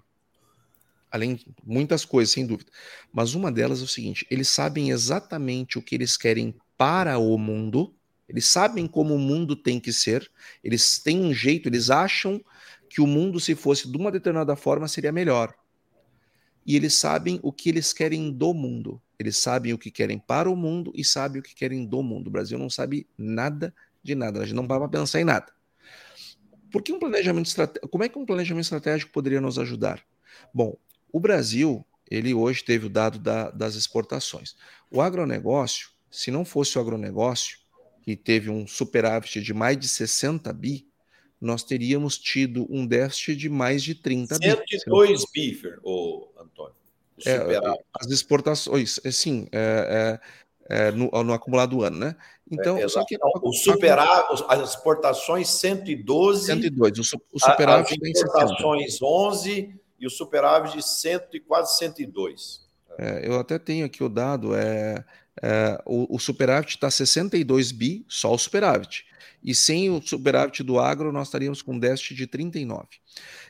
Além de muitas coisas, sem dúvida. Mas uma delas é o seguinte: eles sabem exatamente o que eles querem para o mundo, eles sabem como o mundo tem que ser, eles têm um jeito, eles acham que o mundo, se fosse de uma determinada forma, seria melhor. E eles sabem o que eles querem do mundo. Eles sabem o que querem para o mundo e sabem o que querem do mundo. O Brasil não sabe nada de nada, a gente não vai para pensar em nada. Por que um planejamento estratégico? Como é que um planejamento estratégico poderia nos ajudar? Bom, o Brasil, ele hoje teve o dado da, das exportações. O agronegócio, se não fosse o agronegócio, que teve um superávit de mais de 60 bi, nós teríamos tido um déficit de mais de 30 bi. 102 bi, ô, Antônio. É, as exportações, é, sim, é, é, é, no, no, acumulado ano, né? Então, é, só que o superávit, as exportações 112, 102, o, o superávit as exportações 11 e o superávit de 100 e quase 102. É, eu até tenho aqui o dado, é, é o, o, superávit está 62 bi, só o superávit. E sem o superávit do agro, nós estaríamos com um déficit de 39.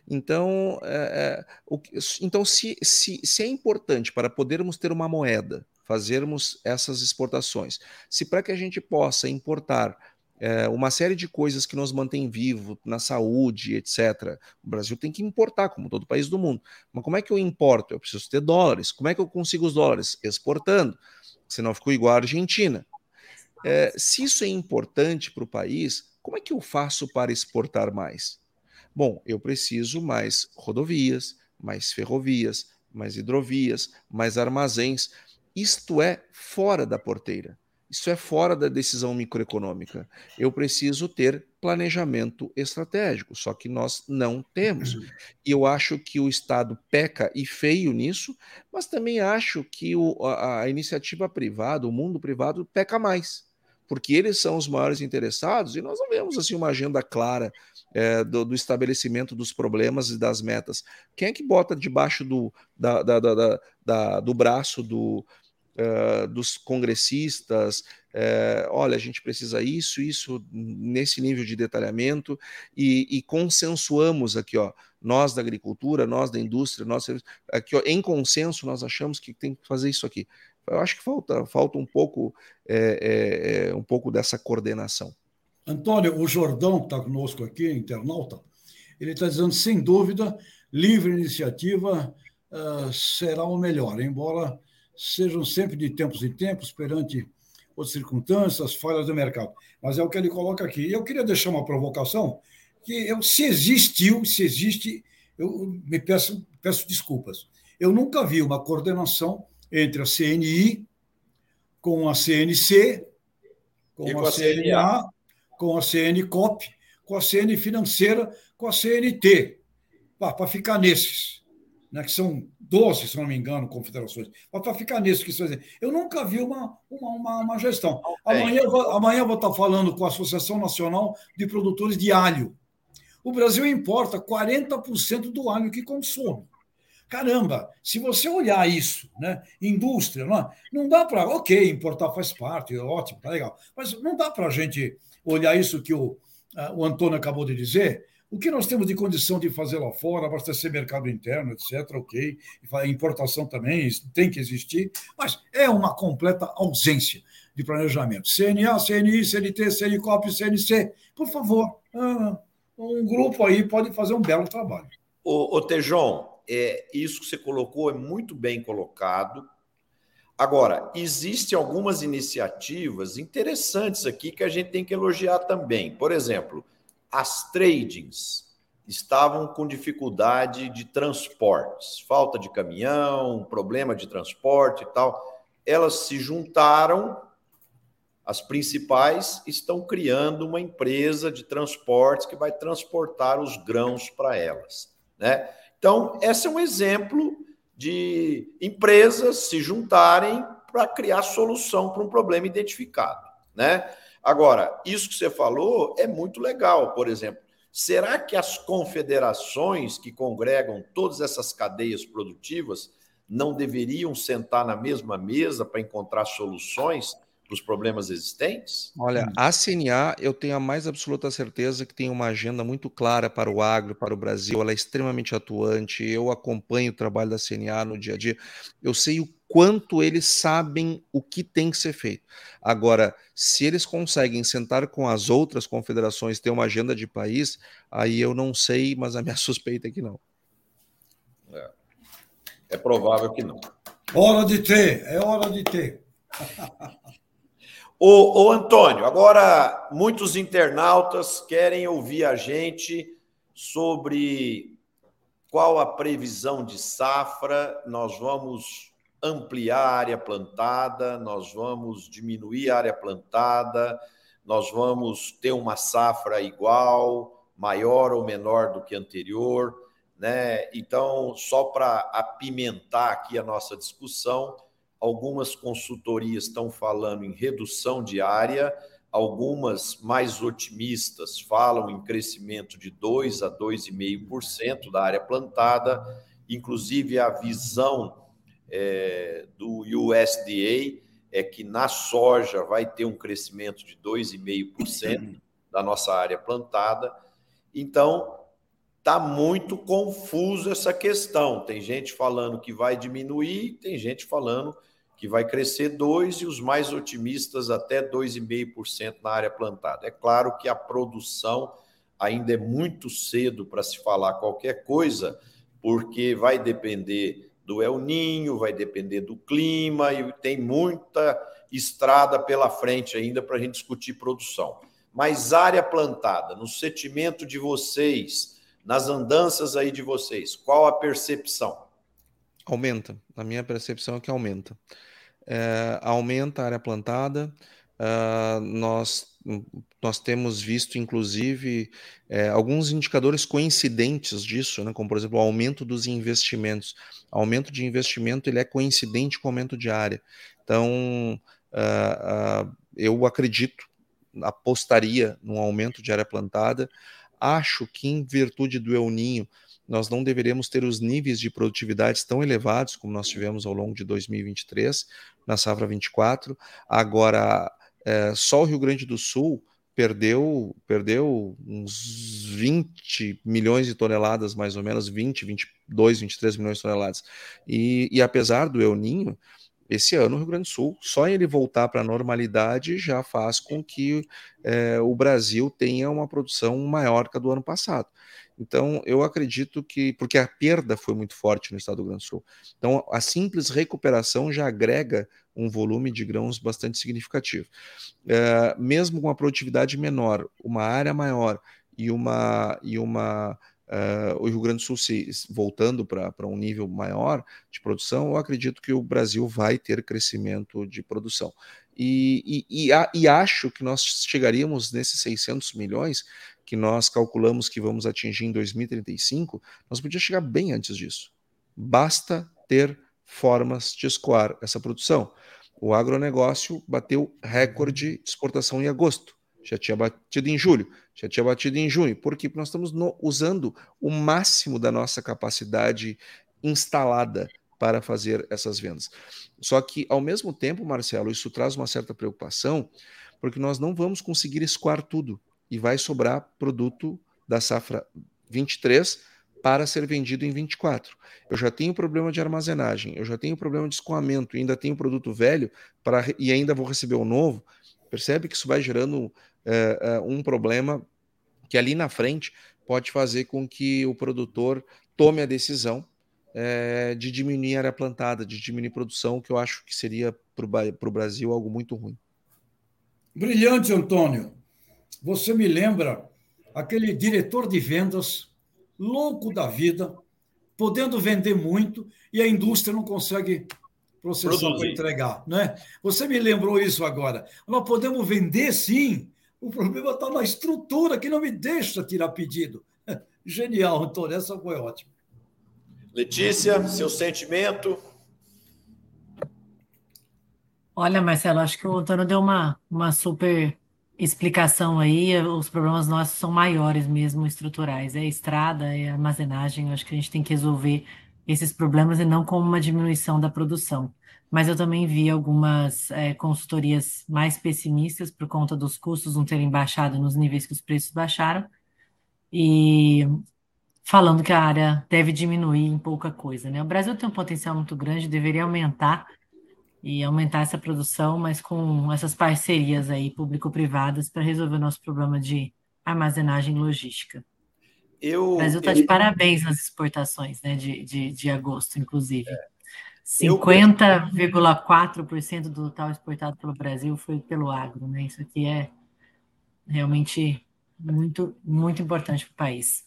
Então, é, é, o, então se, se, se é importante para podermos ter uma moeda, fazermos essas exportações, se para que a gente possa importar é, uma série de coisas que nos mantém vivo na saúde, etc. O Brasil tem que importar, como todo país do mundo. Mas como é que eu importo? Eu preciso ter dólares. Como é que eu consigo os dólares? Exportando. Senão eu fico igual a Argentina. É, se isso é importante para o país, como é que eu faço para exportar mais? Bom, eu preciso mais rodovias, mais ferrovias, mais hidrovias, mais armazéns. Isto é fora da porteira. Isso é fora da decisão microeconômica. Eu preciso ter planejamento estratégico, só que nós não temos. E eu acho que o Estado peca e feio nisso, mas também acho que o, a, a iniciativa privada, o mundo privado, peca mais porque eles são os maiores interessados e nós não vemos assim uma agenda clara é, do, do, estabelecimento dos problemas e das metas. Quem é que bota debaixo do, da, da, da do braço do, uh, dos congressistas, uh, olha, a gente precisa isso, isso, nesse nível de detalhamento, e, e, consensuamos aqui, ó, nós da agricultura, nós da indústria, nós aqui, ó, em consenso, nós achamos que tem que fazer isso aqui. Eu acho que falta, falta um pouco, é, é, um pouco dessa coordenação. Antônio, o Jordão, que está conosco aqui, internauta, ele está dizendo, sem dúvida, livre iniciativa uh, será o melhor, embora sejam sempre de tempos em tempos, perante as circunstâncias, falhas do mercado. Mas é o que ele coloca aqui. E eu queria deixar uma provocação, que eu, se existiu, se existe, eu me peço, peço desculpas. Eu nunca vi uma coordenação entre a CNI com a CNC, com, com a, a CNA, com a CNCOP, com a CN Financeira, com a CNT, para ficar nesses, né, que são 12, se não me engano, confederações, para ficar nesses que estão Eu nunca vi uma, uma, uma, uma gestão. Amanhã, eu vou, amanhã eu vou estar falando com a Associação Nacional de Produtores de Alho. O Brasil importa 40% do alho que consome. Caramba, se você olhar isso, né, indústria, não, é? não dá para. Ok, importar faz parte, é ótimo, tá legal. Mas não dá para a gente olhar isso que o, o Antônio acabou de dizer. O que nós temos de condição de fazer lá fora, abastecer mercado interno, etc., ok. Importação também tem que existir, mas é uma completa ausência de planejamento. CNA, CNI, CNT, CNCOP, CNC, por favor, ah, um grupo aí pode fazer um belo trabalho. Ô Tejon, é, isso que você colocou é muito bem colocado. Agora, existem algumas iniciativas interessantes aqui que a gente tem que elogiar também. Por exemplo, as tradings estavam com dificuldade de transportes, falta de caminhão, problema de transporte e tal. Elas se juntaram, as principais estão criando uma empresa de transportes que vai transportar os grãos para elas, né? Então, esse é um exemplo de empresas se juntarem para criar solução para um problema identificado, né? Agora, isso que você falou é muito legal, por exemplo. Será que as confederações que congregam todas essas cadeias produtivas não deveriam sentar na mesma mesa para encontrar soluções para os problemas existentes? Olha, a CNA, eu tenho a mais absoluta certeza que tem uma agenda muito clara para o agro, para o Brasil. Ela é extremamente atuante. Eu acompanho o trabalho da CNA no dia a dia. Eu sei o quanto eles sabem o que tem que ser feito. Agora, se eles conseguem sentar com as outras confederações, ter uma agenda de país, aí eu não sei, mas a minha suspeita é que não. É, é provável que não. Hora de ter, é hora de ter. Ô, ô, Antônio, agora muitos internautas querem ouvir a gente sobre qual a previsão de safra. Nós vamos ampliar a área plantada, nós vamos diminuir a área plantada, nós vamos ter uma safra igual, maior ou menor do que anterior, né? Então, só para apimentar aqui a nossa discussão, algumas consultorias estão falando em redução de área, algumas mais otimistas falam em crescimento de 2 a 2,5% da área plantada, inclusive a visão é, do USDA é que na soja vai ter um crescimento de 2,5% da nossa área plantada. Então, está muito confuso essa questão. Tem gente falando que vai diminuir, tem gente falando que vai crescer 2 e os mais otimistas até 2,5% na área plantada. É claro que a produção ainda é muito cedo para se falar qualquer coisa, porque vai depender do El Ninho, vai depender do clima e tem muita estrada pela frente ainda para a gente discutir produção. Mas área plantada, no sentimento de vocês, nas andanças aí de vocês, qual a percepção? Aumenta. A minha percepção é que aumenta. É, aumenta a área plantada. Uh, nós, nós temos visto, inclusive, é, alguns indicadores coincidentes disso, né, como, por exemplo, o aumento dos investimentos. Aumento de investimento ele é coincidente com o aumento de área. Então, uh, uh, eu acredito, apostaria num aumento de área plantada. Acho que, em virtude do El Ninho, nós não deveremos ter os níveis de produtividade tão elevados como nós tivemos ao longo de 2023, na safra 24. Agora, é, só o Rio Grande do Sul perdeu, perdeu uns 20 milhões de toneladas, mais ou menos, 20, 22, 23 milhões de toneladas. E, e apesar do El Ninho, esse ano o Rio Grande do Sul, só ele voltar para a normalidade já faz com que é, o Brasil tenha uma produção maior que a do ano passado. Então, eu acredito que, porque a perda foi muito forte no estado do Rio Grande do Sul. Então, a simples recuperação já agrega um volume de grãos bastante significativo. É, mesmo com uma produtividade menor, uma área maior e uma e uma Uh, o Rio Grande do Sul se, voltando para um nível maior de produção, eu acredito que o Brasil vai ter crescimento de produção. E, e, e, a, e, acho que nós chegaríamos nesses 600 milhões que nós calculamos que vamos atingir em 2035, nós podíamos chegar bem antes disso. Basta ter formas de escoar essa produção. O agronegócio bateu recorde de exportação em agosto, já tinha batido em julho, já tinha batido em junho. Por quê? Porque nós estamos no, usando o máximo da nossa capacidade instalada para fazer essas vendas. Só que, ao mesmo tempo, Marcelo, isso traz uma certa preocupação, porque nós não vamos conseguir escoar tudo e vai sobrar produto da safra 23 para ser vendido em 24. Eu já tenho problema de armazenagem, eu já tenho problema de escoamento, ainda tenho produto velho para, e ainda vou receber o novo. Percebe que isso vai gerando uh, uh, um problema que ali na frente pode fazer com que o produtor tome a decisão uh, de diminuir a área plantada, de diminuir a produção, que eu acho que seria para o Brasil algo muito ruim. Brilhante, Antônio. Você me lembra aquele diretor de vendas louco da vida, podendo vender muito e a indústria não consegue processar para entregar, né? Você me lembrou isso agora. Nós podemos vender sim. O problema está na estrutura que não me deixa tirar pedido. Genial, Antônio, essa foi ótima. Letícia, seu sentimento? Olha, Marcelo, acho que o Antônio deu uma, uma super explicação aí, os problemas nossos são maiores mesmo, estruturais. É a estrada, é a armazenagem. Acho que a gente tem que resolver esses problemas e não como uma diminuição da produção. Mas eu também vi algumas é, consultorias mais pessimistas por conta dos custos não terem baixado nos níveis que os preços baixaram e falando que a área deve diminuir em pouca coisa, né? O Brasil tem um potencial muito grande, deveria aumentar e aumentar essa produção, mas com essas parcerias aí público-privadas para resolver o nosso problema de armazenagem lógica. Eu, o Brasil está de parabéns nas exportações né, de, de, de agosto, inclusive. É. 50,4% do total exportado pelo Brasil foi pelo agro, né? Isso aqui é realmente muito, muito importante para o país.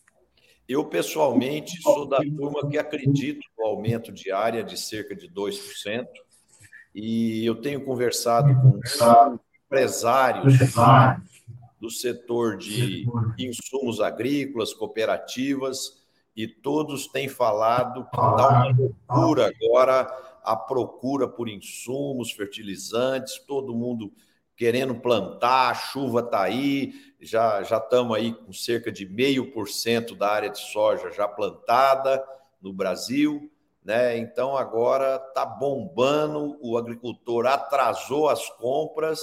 Eu, pessoalmente, sou da turma que acredito no aumento de área de cerca de 2%, e eu tenho conversado com empresários do setor de insumos agrícolas, cooperativas, e todos têm falado que dá uma loucura agora a procura por insumos, fertilizantes, todo mundo querendo plantar, a chuva está aí, já já estamos aí com cerca de meio por cento da área de soja já plantada no Brasil. Né? Então agora está bombando, o agricultor atrasou as compras,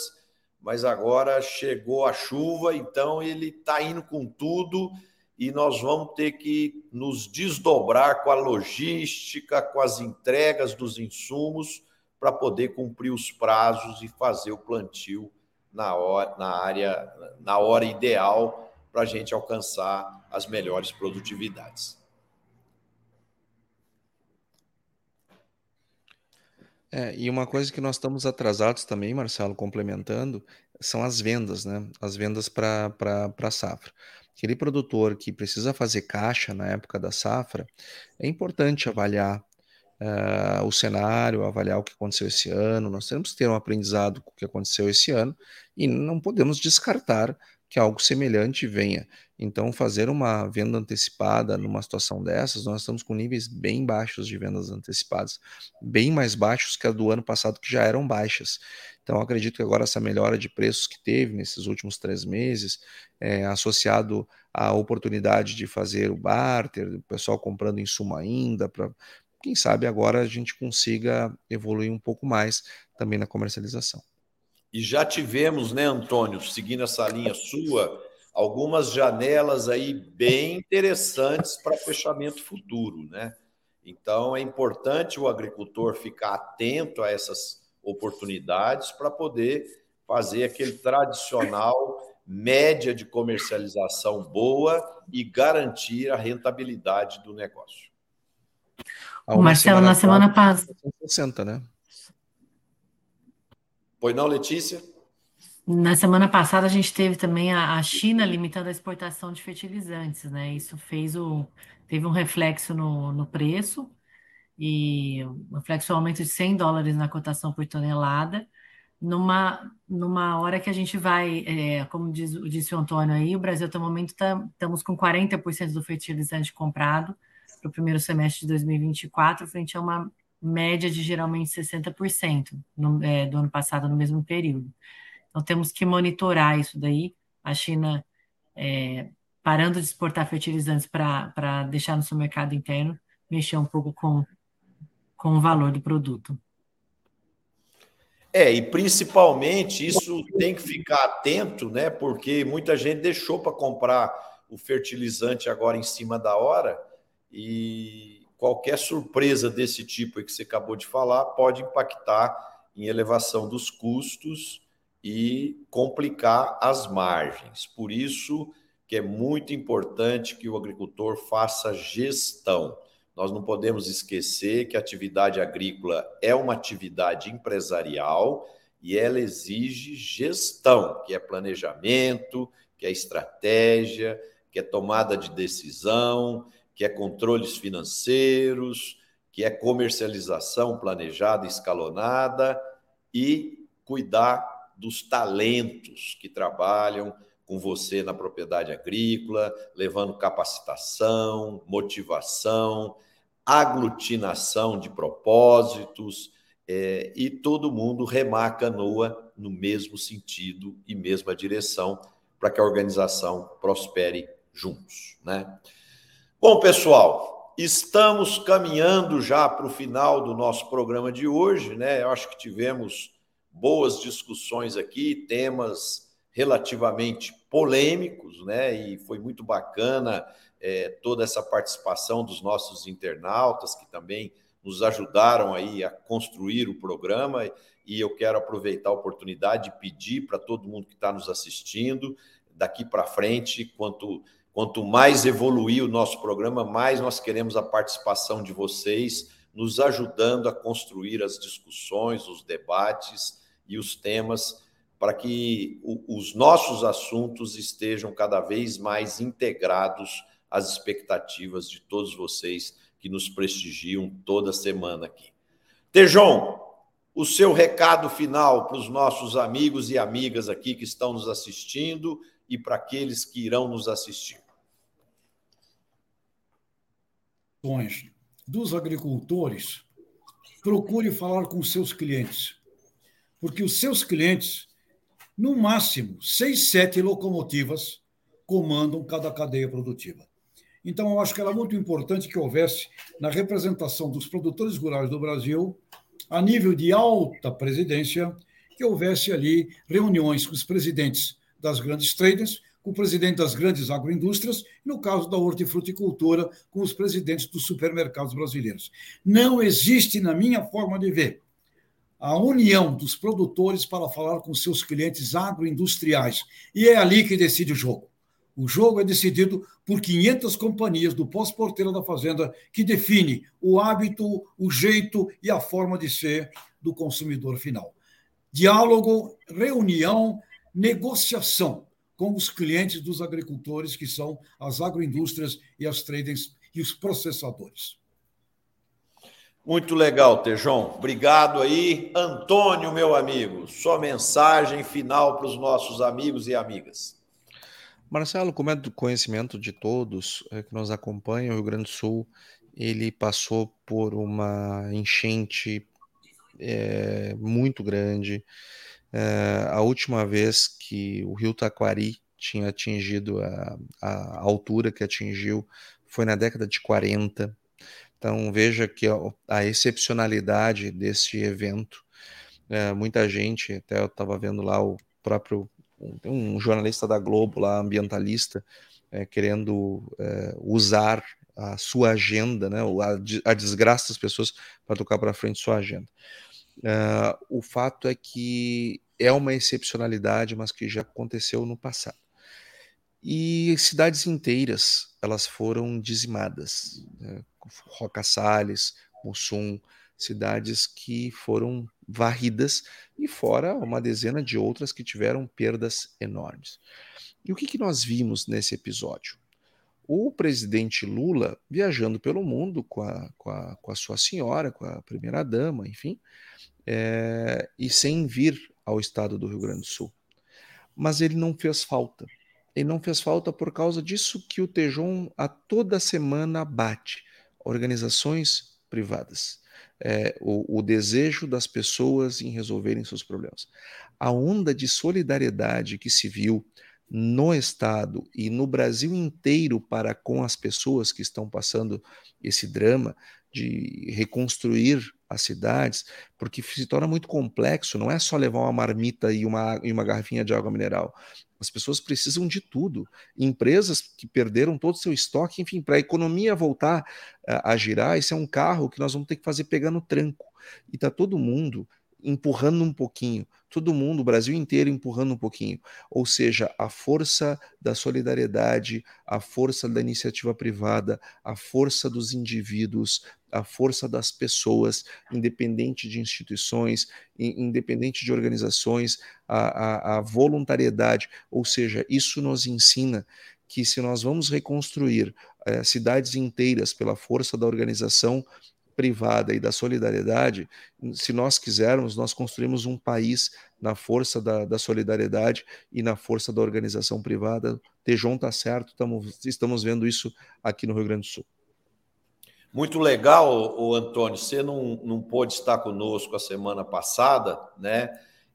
mas agora chegou a chuva, então ele está indo com tudo e nós vamos ter que nos desdobrar com a logística, com as entregas dos insumos para poder cumprir os prazos e fazer o plantio na, hora, na área, na hora ideal para a gente alcançar as melhores produtividades. É, e uma coisa que nós estamos atrasados também, Marcelo, complementando, são as vendas, né? As vendas para a safra. Aquele produtor que precisa fazer caixa na época da safra, é importante avaliar uh, o cenário, avaliar o que aconteceu esse ano. Nós temos que ter um aprendizado com o que aconteceu esse ano e não podemos descartar que algo semelhante venha. Então, fazer uma venda antecipada numa situação dessas, nós estamos com níveis bem baixos de vendas antecipadas, bem mais baixos que a do ano passado, que já eram baixas. Então, acredito que agora essa melhora de preços que teve nesses últimos três meses, é, associado à oportunidade de fazer o barter, o pessoal comprando insumo ainda, para quem sabe agora a gente consiga evoluir um pouco mais também na comercialização. E já tivemos, né, Antônio, seguindo essa linha sua, algumas janelas aí bem interessantes para fechamento futuro, né? Então é importante o agricultor ficar atento a essas oportunidades para poder fazer aquele tradicional média de comercialização boa e garantir a rentabilidade do negócio. Marcelo, na semana passada. 60, né? Pois não, Letícia? Na semana passada a gente teve também a, a China limitando a exportação de fertilizantes, né? Isso fez o, teve um reflexo no, no preço e um reflexo um aumento de 100 dólares na cotação por tonelada, numa, numa hora que a gente vai, é, como diz, disse o Antônio aí, o Brasil até o momento tá, estamos com 40% do fertilizante comprado para o primeiro semestre de 2024, frente a uma média de geralmente 60% no, é, do ano passado no mesmo período. Então temos que monitorar isso daí. A China é, parando de exportar fertilizantes para deixar no seu mercado interno, mexer um pouco com, com o valor do produto. É, e principalmente isso tem que ficar atento, né? Porque muita gente deixou para comprar o fertilizante agora em cima da hora e qualquer surpresa desse tipo que você acabou de falar pode impactar em elevação dos custos e complicar as margens. Por isso que é muito importante que o agricultor faça gestão. Nós não podemos esquecer que a atividade agrícola é uma atividade empresarial e ela exige gestão, que é planejamento, que é estratégia, que é tomada de decisão, que é controles financeiros, que é comercialização planejada, escalonada e cuidar dos talentos que trabalham com você na propriedade agrícola, levando capacitação, motivação, aglutinação de propósitos, é, e todo mundo remar a canoa no mesmo sentido e mesma direção para que a organização prospere juntos. Né? Bom, pessoal, estamos caminhando já para o final do nosso programa de hoje, né? Eu acho que tivemos boas discussões aqui, temas relativamente polêmicos, né? E foi muito bacana é, toda essa participação dos nossos internautas que também nos ajudaram aí a construir o programa. E eu quero aproveitar a oportunidade de pedir para todo mundo que está nos assistindo, daqui para frente, quanto, quanto mais evoluir o nosso programa, mais nós queremos a participação de vocês, nos ajudando a construir as discussões, os debates e os temas para que os nossos assuntos estejam cada vez mais integrados às expectativas de todos vocês que nos prestigiam toda semana aqui. Tejon, o seu recado final para os nossos amigos e amigas aqui que estão nos assistindo e para aqueles que irão nos assistir. Dos agricultores, procure falar com seus clientes, porque os seus clientes no máximo, seis, sete locomotivas comandam cada cadeia produtiva. Então, eu acho que era muito importante que houvesse, na representação dos produtores rurais do Brasil, a nível de alta presidência, que houvesse ali reuniões com os presidentes das grandes traders, com o presidente das grandes agroindústrias, e no caso da hortifruticultura, com os presidentes dos supermercados brasileiros. Não existe, na minha forma de ver, a união dos produtores para falar com seus clientes agroindustriais. E é ali que decide o jogo. O jogo é decidido por 500 companhias do pós-porteiro da fazenda que define o hábito, o jeito e a forma de ser do consumidor final. Diálogo, reunião, negociação com os clientes dos agricultores, que são as agroindústrias e as tradings e os processadores. Muito legal, Tejon. Obrigado aí. Antônio, meu amigo, sua mensagem final para os nossos amigos e amigas. Marcelo, como é do conhecimento de todos é, que nos acompanham, o Rio Grande do Sul ele passou por uma enchente é, muito grande. É, a última vez que o Rio Taquari tinha atingido a, a altura que atingiu foi na década de 40. Então veja que a, excepcionalidade desse evento, é, muita gente, até eu estava vendo lá o próprio um, um, jornalista da Globo lá, ambientalista, é, querendo é, usar a sua agenda, né, a, a desgraça das pessoas para tocar para frente sua agenda. Uh, o fato é que é uma excepcionalidade, mas que já aconteceu no passado. E cidades inteiras elas foram dizimadas. Né? Roca Salles, Mussum, cidades que foram varridas e fora uma dezena de outras que tiveram perdas enormes. E o que, que nós vimos nesse episódio? O presidente Lula viajando pelo mundo com a, com a, com a sua senhora, com a primeira-dama, enfim, é, e sem vir ao estado do Rio Grande do Sul. Mas ele não fez falta. Ele não fez falta por causa disso que o Tejon a toda semana bate organizações privadas. É, o, o, desejo das pessoas em resolverem seus problemas. A onda de solidariedade que se viu no Estado e no Brasil inteiro para com as pessoas que estão passando esse drama de reconstruir as cidades, porque se torna muito complexo, não é só levar uma marmita e uma, e uma garrafinha de água mineral. As pessoas precisam de tudo. Empresas que perderam todo o seu estoque, enfim, para a economia voltar a, a girar, esse é um carro que nós vamos ter que fazer pegar no tranco. E está todo mundo empurrando um pouquinho, todo mundo, o Brasil inteiro empurrando um pouquinho. Ou seja, a força da solidariedade, a força da iniciativa privada, a força dos indivíduos, a força das pessoas, independente de instituições, independente de organizações, a, a, a voluntariedade. Ou seja, isso nos ensina que se nós vamos reconstruir eh, cidades inteiras pela força da organização, privada e da solidariedade, se nós quisermos, nós construímos um país na força da, da solidariedade e na força da organização privada. Tejon está certo, estamos, estamos vendo isso aqui no Rio Grande do Sul. Muito legal, o Antônio. Você não, não pôde estar conosco a semana passada, né?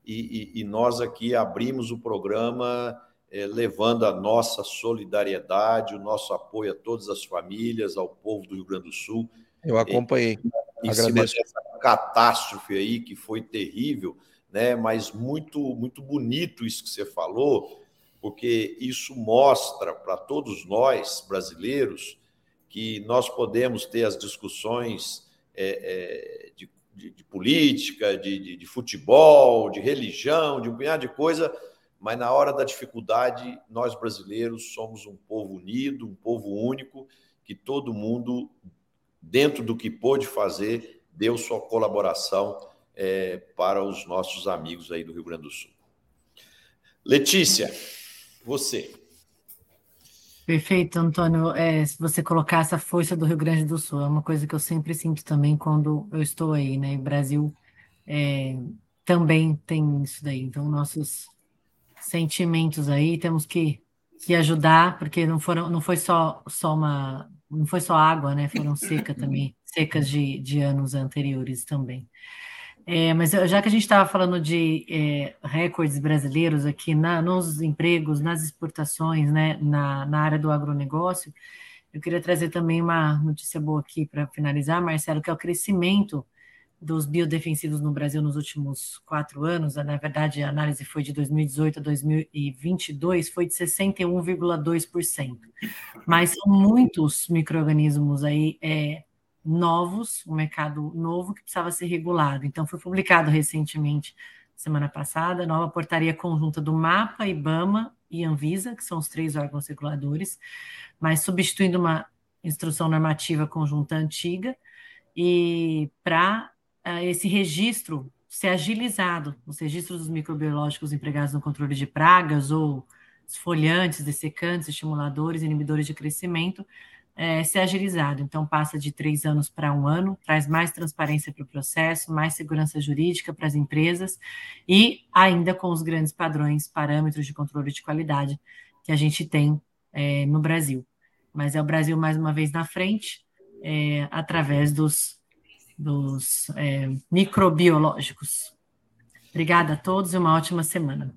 E, e, e nós aqui abrimos o programa eh, levando a nossa solidariedade, o nosso apoio a todas as famílias, ao povo do Rio Grande do Sul eu acompanhei. Em, em cima dessa catástrofe aí que foi terrível, né? Mas muito muito bonito isso que você falou, porque isso mostra para todos nós brasileiros que nós podemos ter as discussões é, é, de, de, de, política, de, de, futebol, de religião, de um punhado de coisa, mas na hora da dificuldade, nós brasileiros somos um povo unido, um povo único, que todo mundo dentro do que pôde fazer, deu sua colaboração é, para os nossos amigos aí do Rio Grande do Sul. Letícia, você. Perfeito, Antônio. É, se você colocar essa força do Rio Grande do Sul, é uma coisa que eu sempre sinto também quando eu estou aí, né? O Brasil é, também tem isso daí. Então, nossos sentimentos aí, temos que, que ajudar, porque não, foram, não foi só, só uma não foi só água, né? Foram secas também, secas de, de anos anteriores também. É, mas já que a gente estava falando de é, recordes brasileiros aqui na, nos empregos, nas exportações, né, na, na área do agronegócio, eu queria trazer também uma notícia boa aqui para finalizar, Marcelo, que é o crescimento dos biodefensivos no Brasil nos últimos quatro anos, na verdade a análise foi de 2018 a 2022, foi de 61,2%. Mas são muitos micro-organismos aí é, novos, um mercado novo que precisava ser regulado. Então foi publicado recentemente, semana passada, a nova portaria conjunta do MAPA, IBAMA e Anvisa, que são os três órgãos reguladores, mas substituindo uma instrução normativa conjunta antiga, e para esse registro ser agilizado, os registros dos microbiológicos empregados no controle de pragas ou esfoliantes, dessecantes, estimuladores, inibidores de crescimento, é, ser agilizado. Então, passa de três anos para um ano, traz mais transparência para o processo, mais segurança jurídica para as empresas e ainda com os grandes padrões, parâmetros de controle de qualidade que a gente tem é, no Brasil. Mas é o Brasil, mais uma vez, na frente, é, através dos dos é, microbiológicos. Obrigada a todos e uma ótima semana.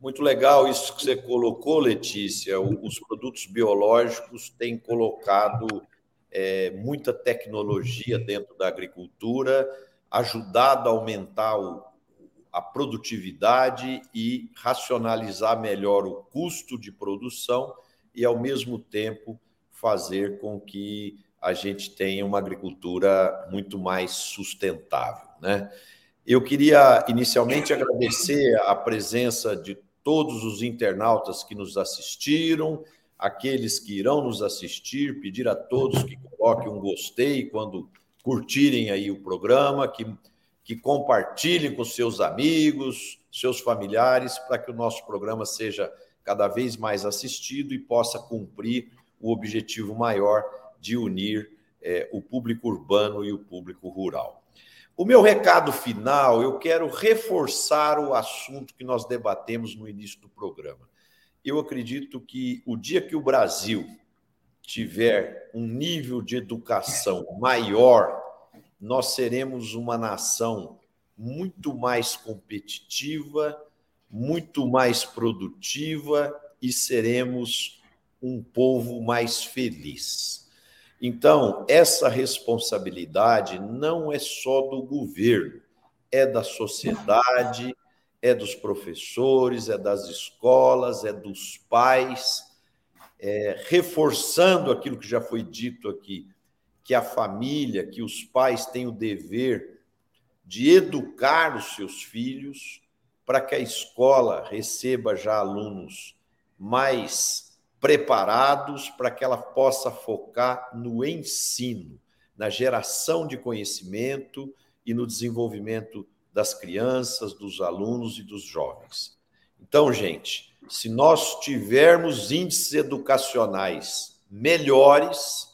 Muito legal isso que você colocou, Letícia. Os produtos biológicos têm colocado é, muita tecnologia dentro da agricultura, ajudado a aumentar o, a produtividade e racionalizar melhor o custo de produção e, ao mesmo tempo, fazer com que a gente tenha uma agricultura muito mais sustentável. Né? Eu queria inicialmente agradecer a presença de todos os internautas que nos assistiram, aqueles que irão nos assistir, pedir a todos que coloquem um gostei quando curtirem aí o programa, que, que compartilhem com seus amigos, seus familiares, para que o nosso programa seja cada vez mais assistido e possa cumprir o objetivo maior de unir é, o público urbano e o público rural. O meu recado final, eu quero reforçar o assunto que nós debatemos no início do programa. Eu acredito que o dia que o Brasil tiver um nível de educação maior, nós seremos uma nação muito mais competitiva, muito mais produtiva e seremos um povo mais feliz. Então, essa responsabilidade não é só do governo, é da sociedade, é dos professores, é das escolas, é dos pais, é, reforçando aquilo que já foi dito aqui, que a família, que os pais têm o dever de educar os seus filhos para que a escola receba já alunos mais preparados para que ela possa focar no ensino, na geração de conhecimento e no desenvolvimento das crianças, dos alunos e dos jovens. Então, gente, se nós tivermos índices educacionais melhores,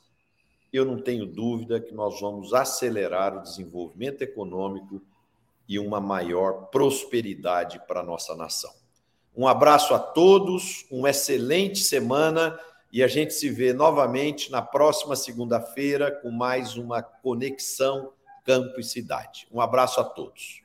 eu não tenho dúvida que nós vamos acelerar o desenvolvimento econômico e uma maior prosperidade para a nossa nação. Um abraço a todos, uma excelente semana e a gente se vê novamente na próxima segunda-feira com mais uma conexão campo e cidade. Um abraço a todos.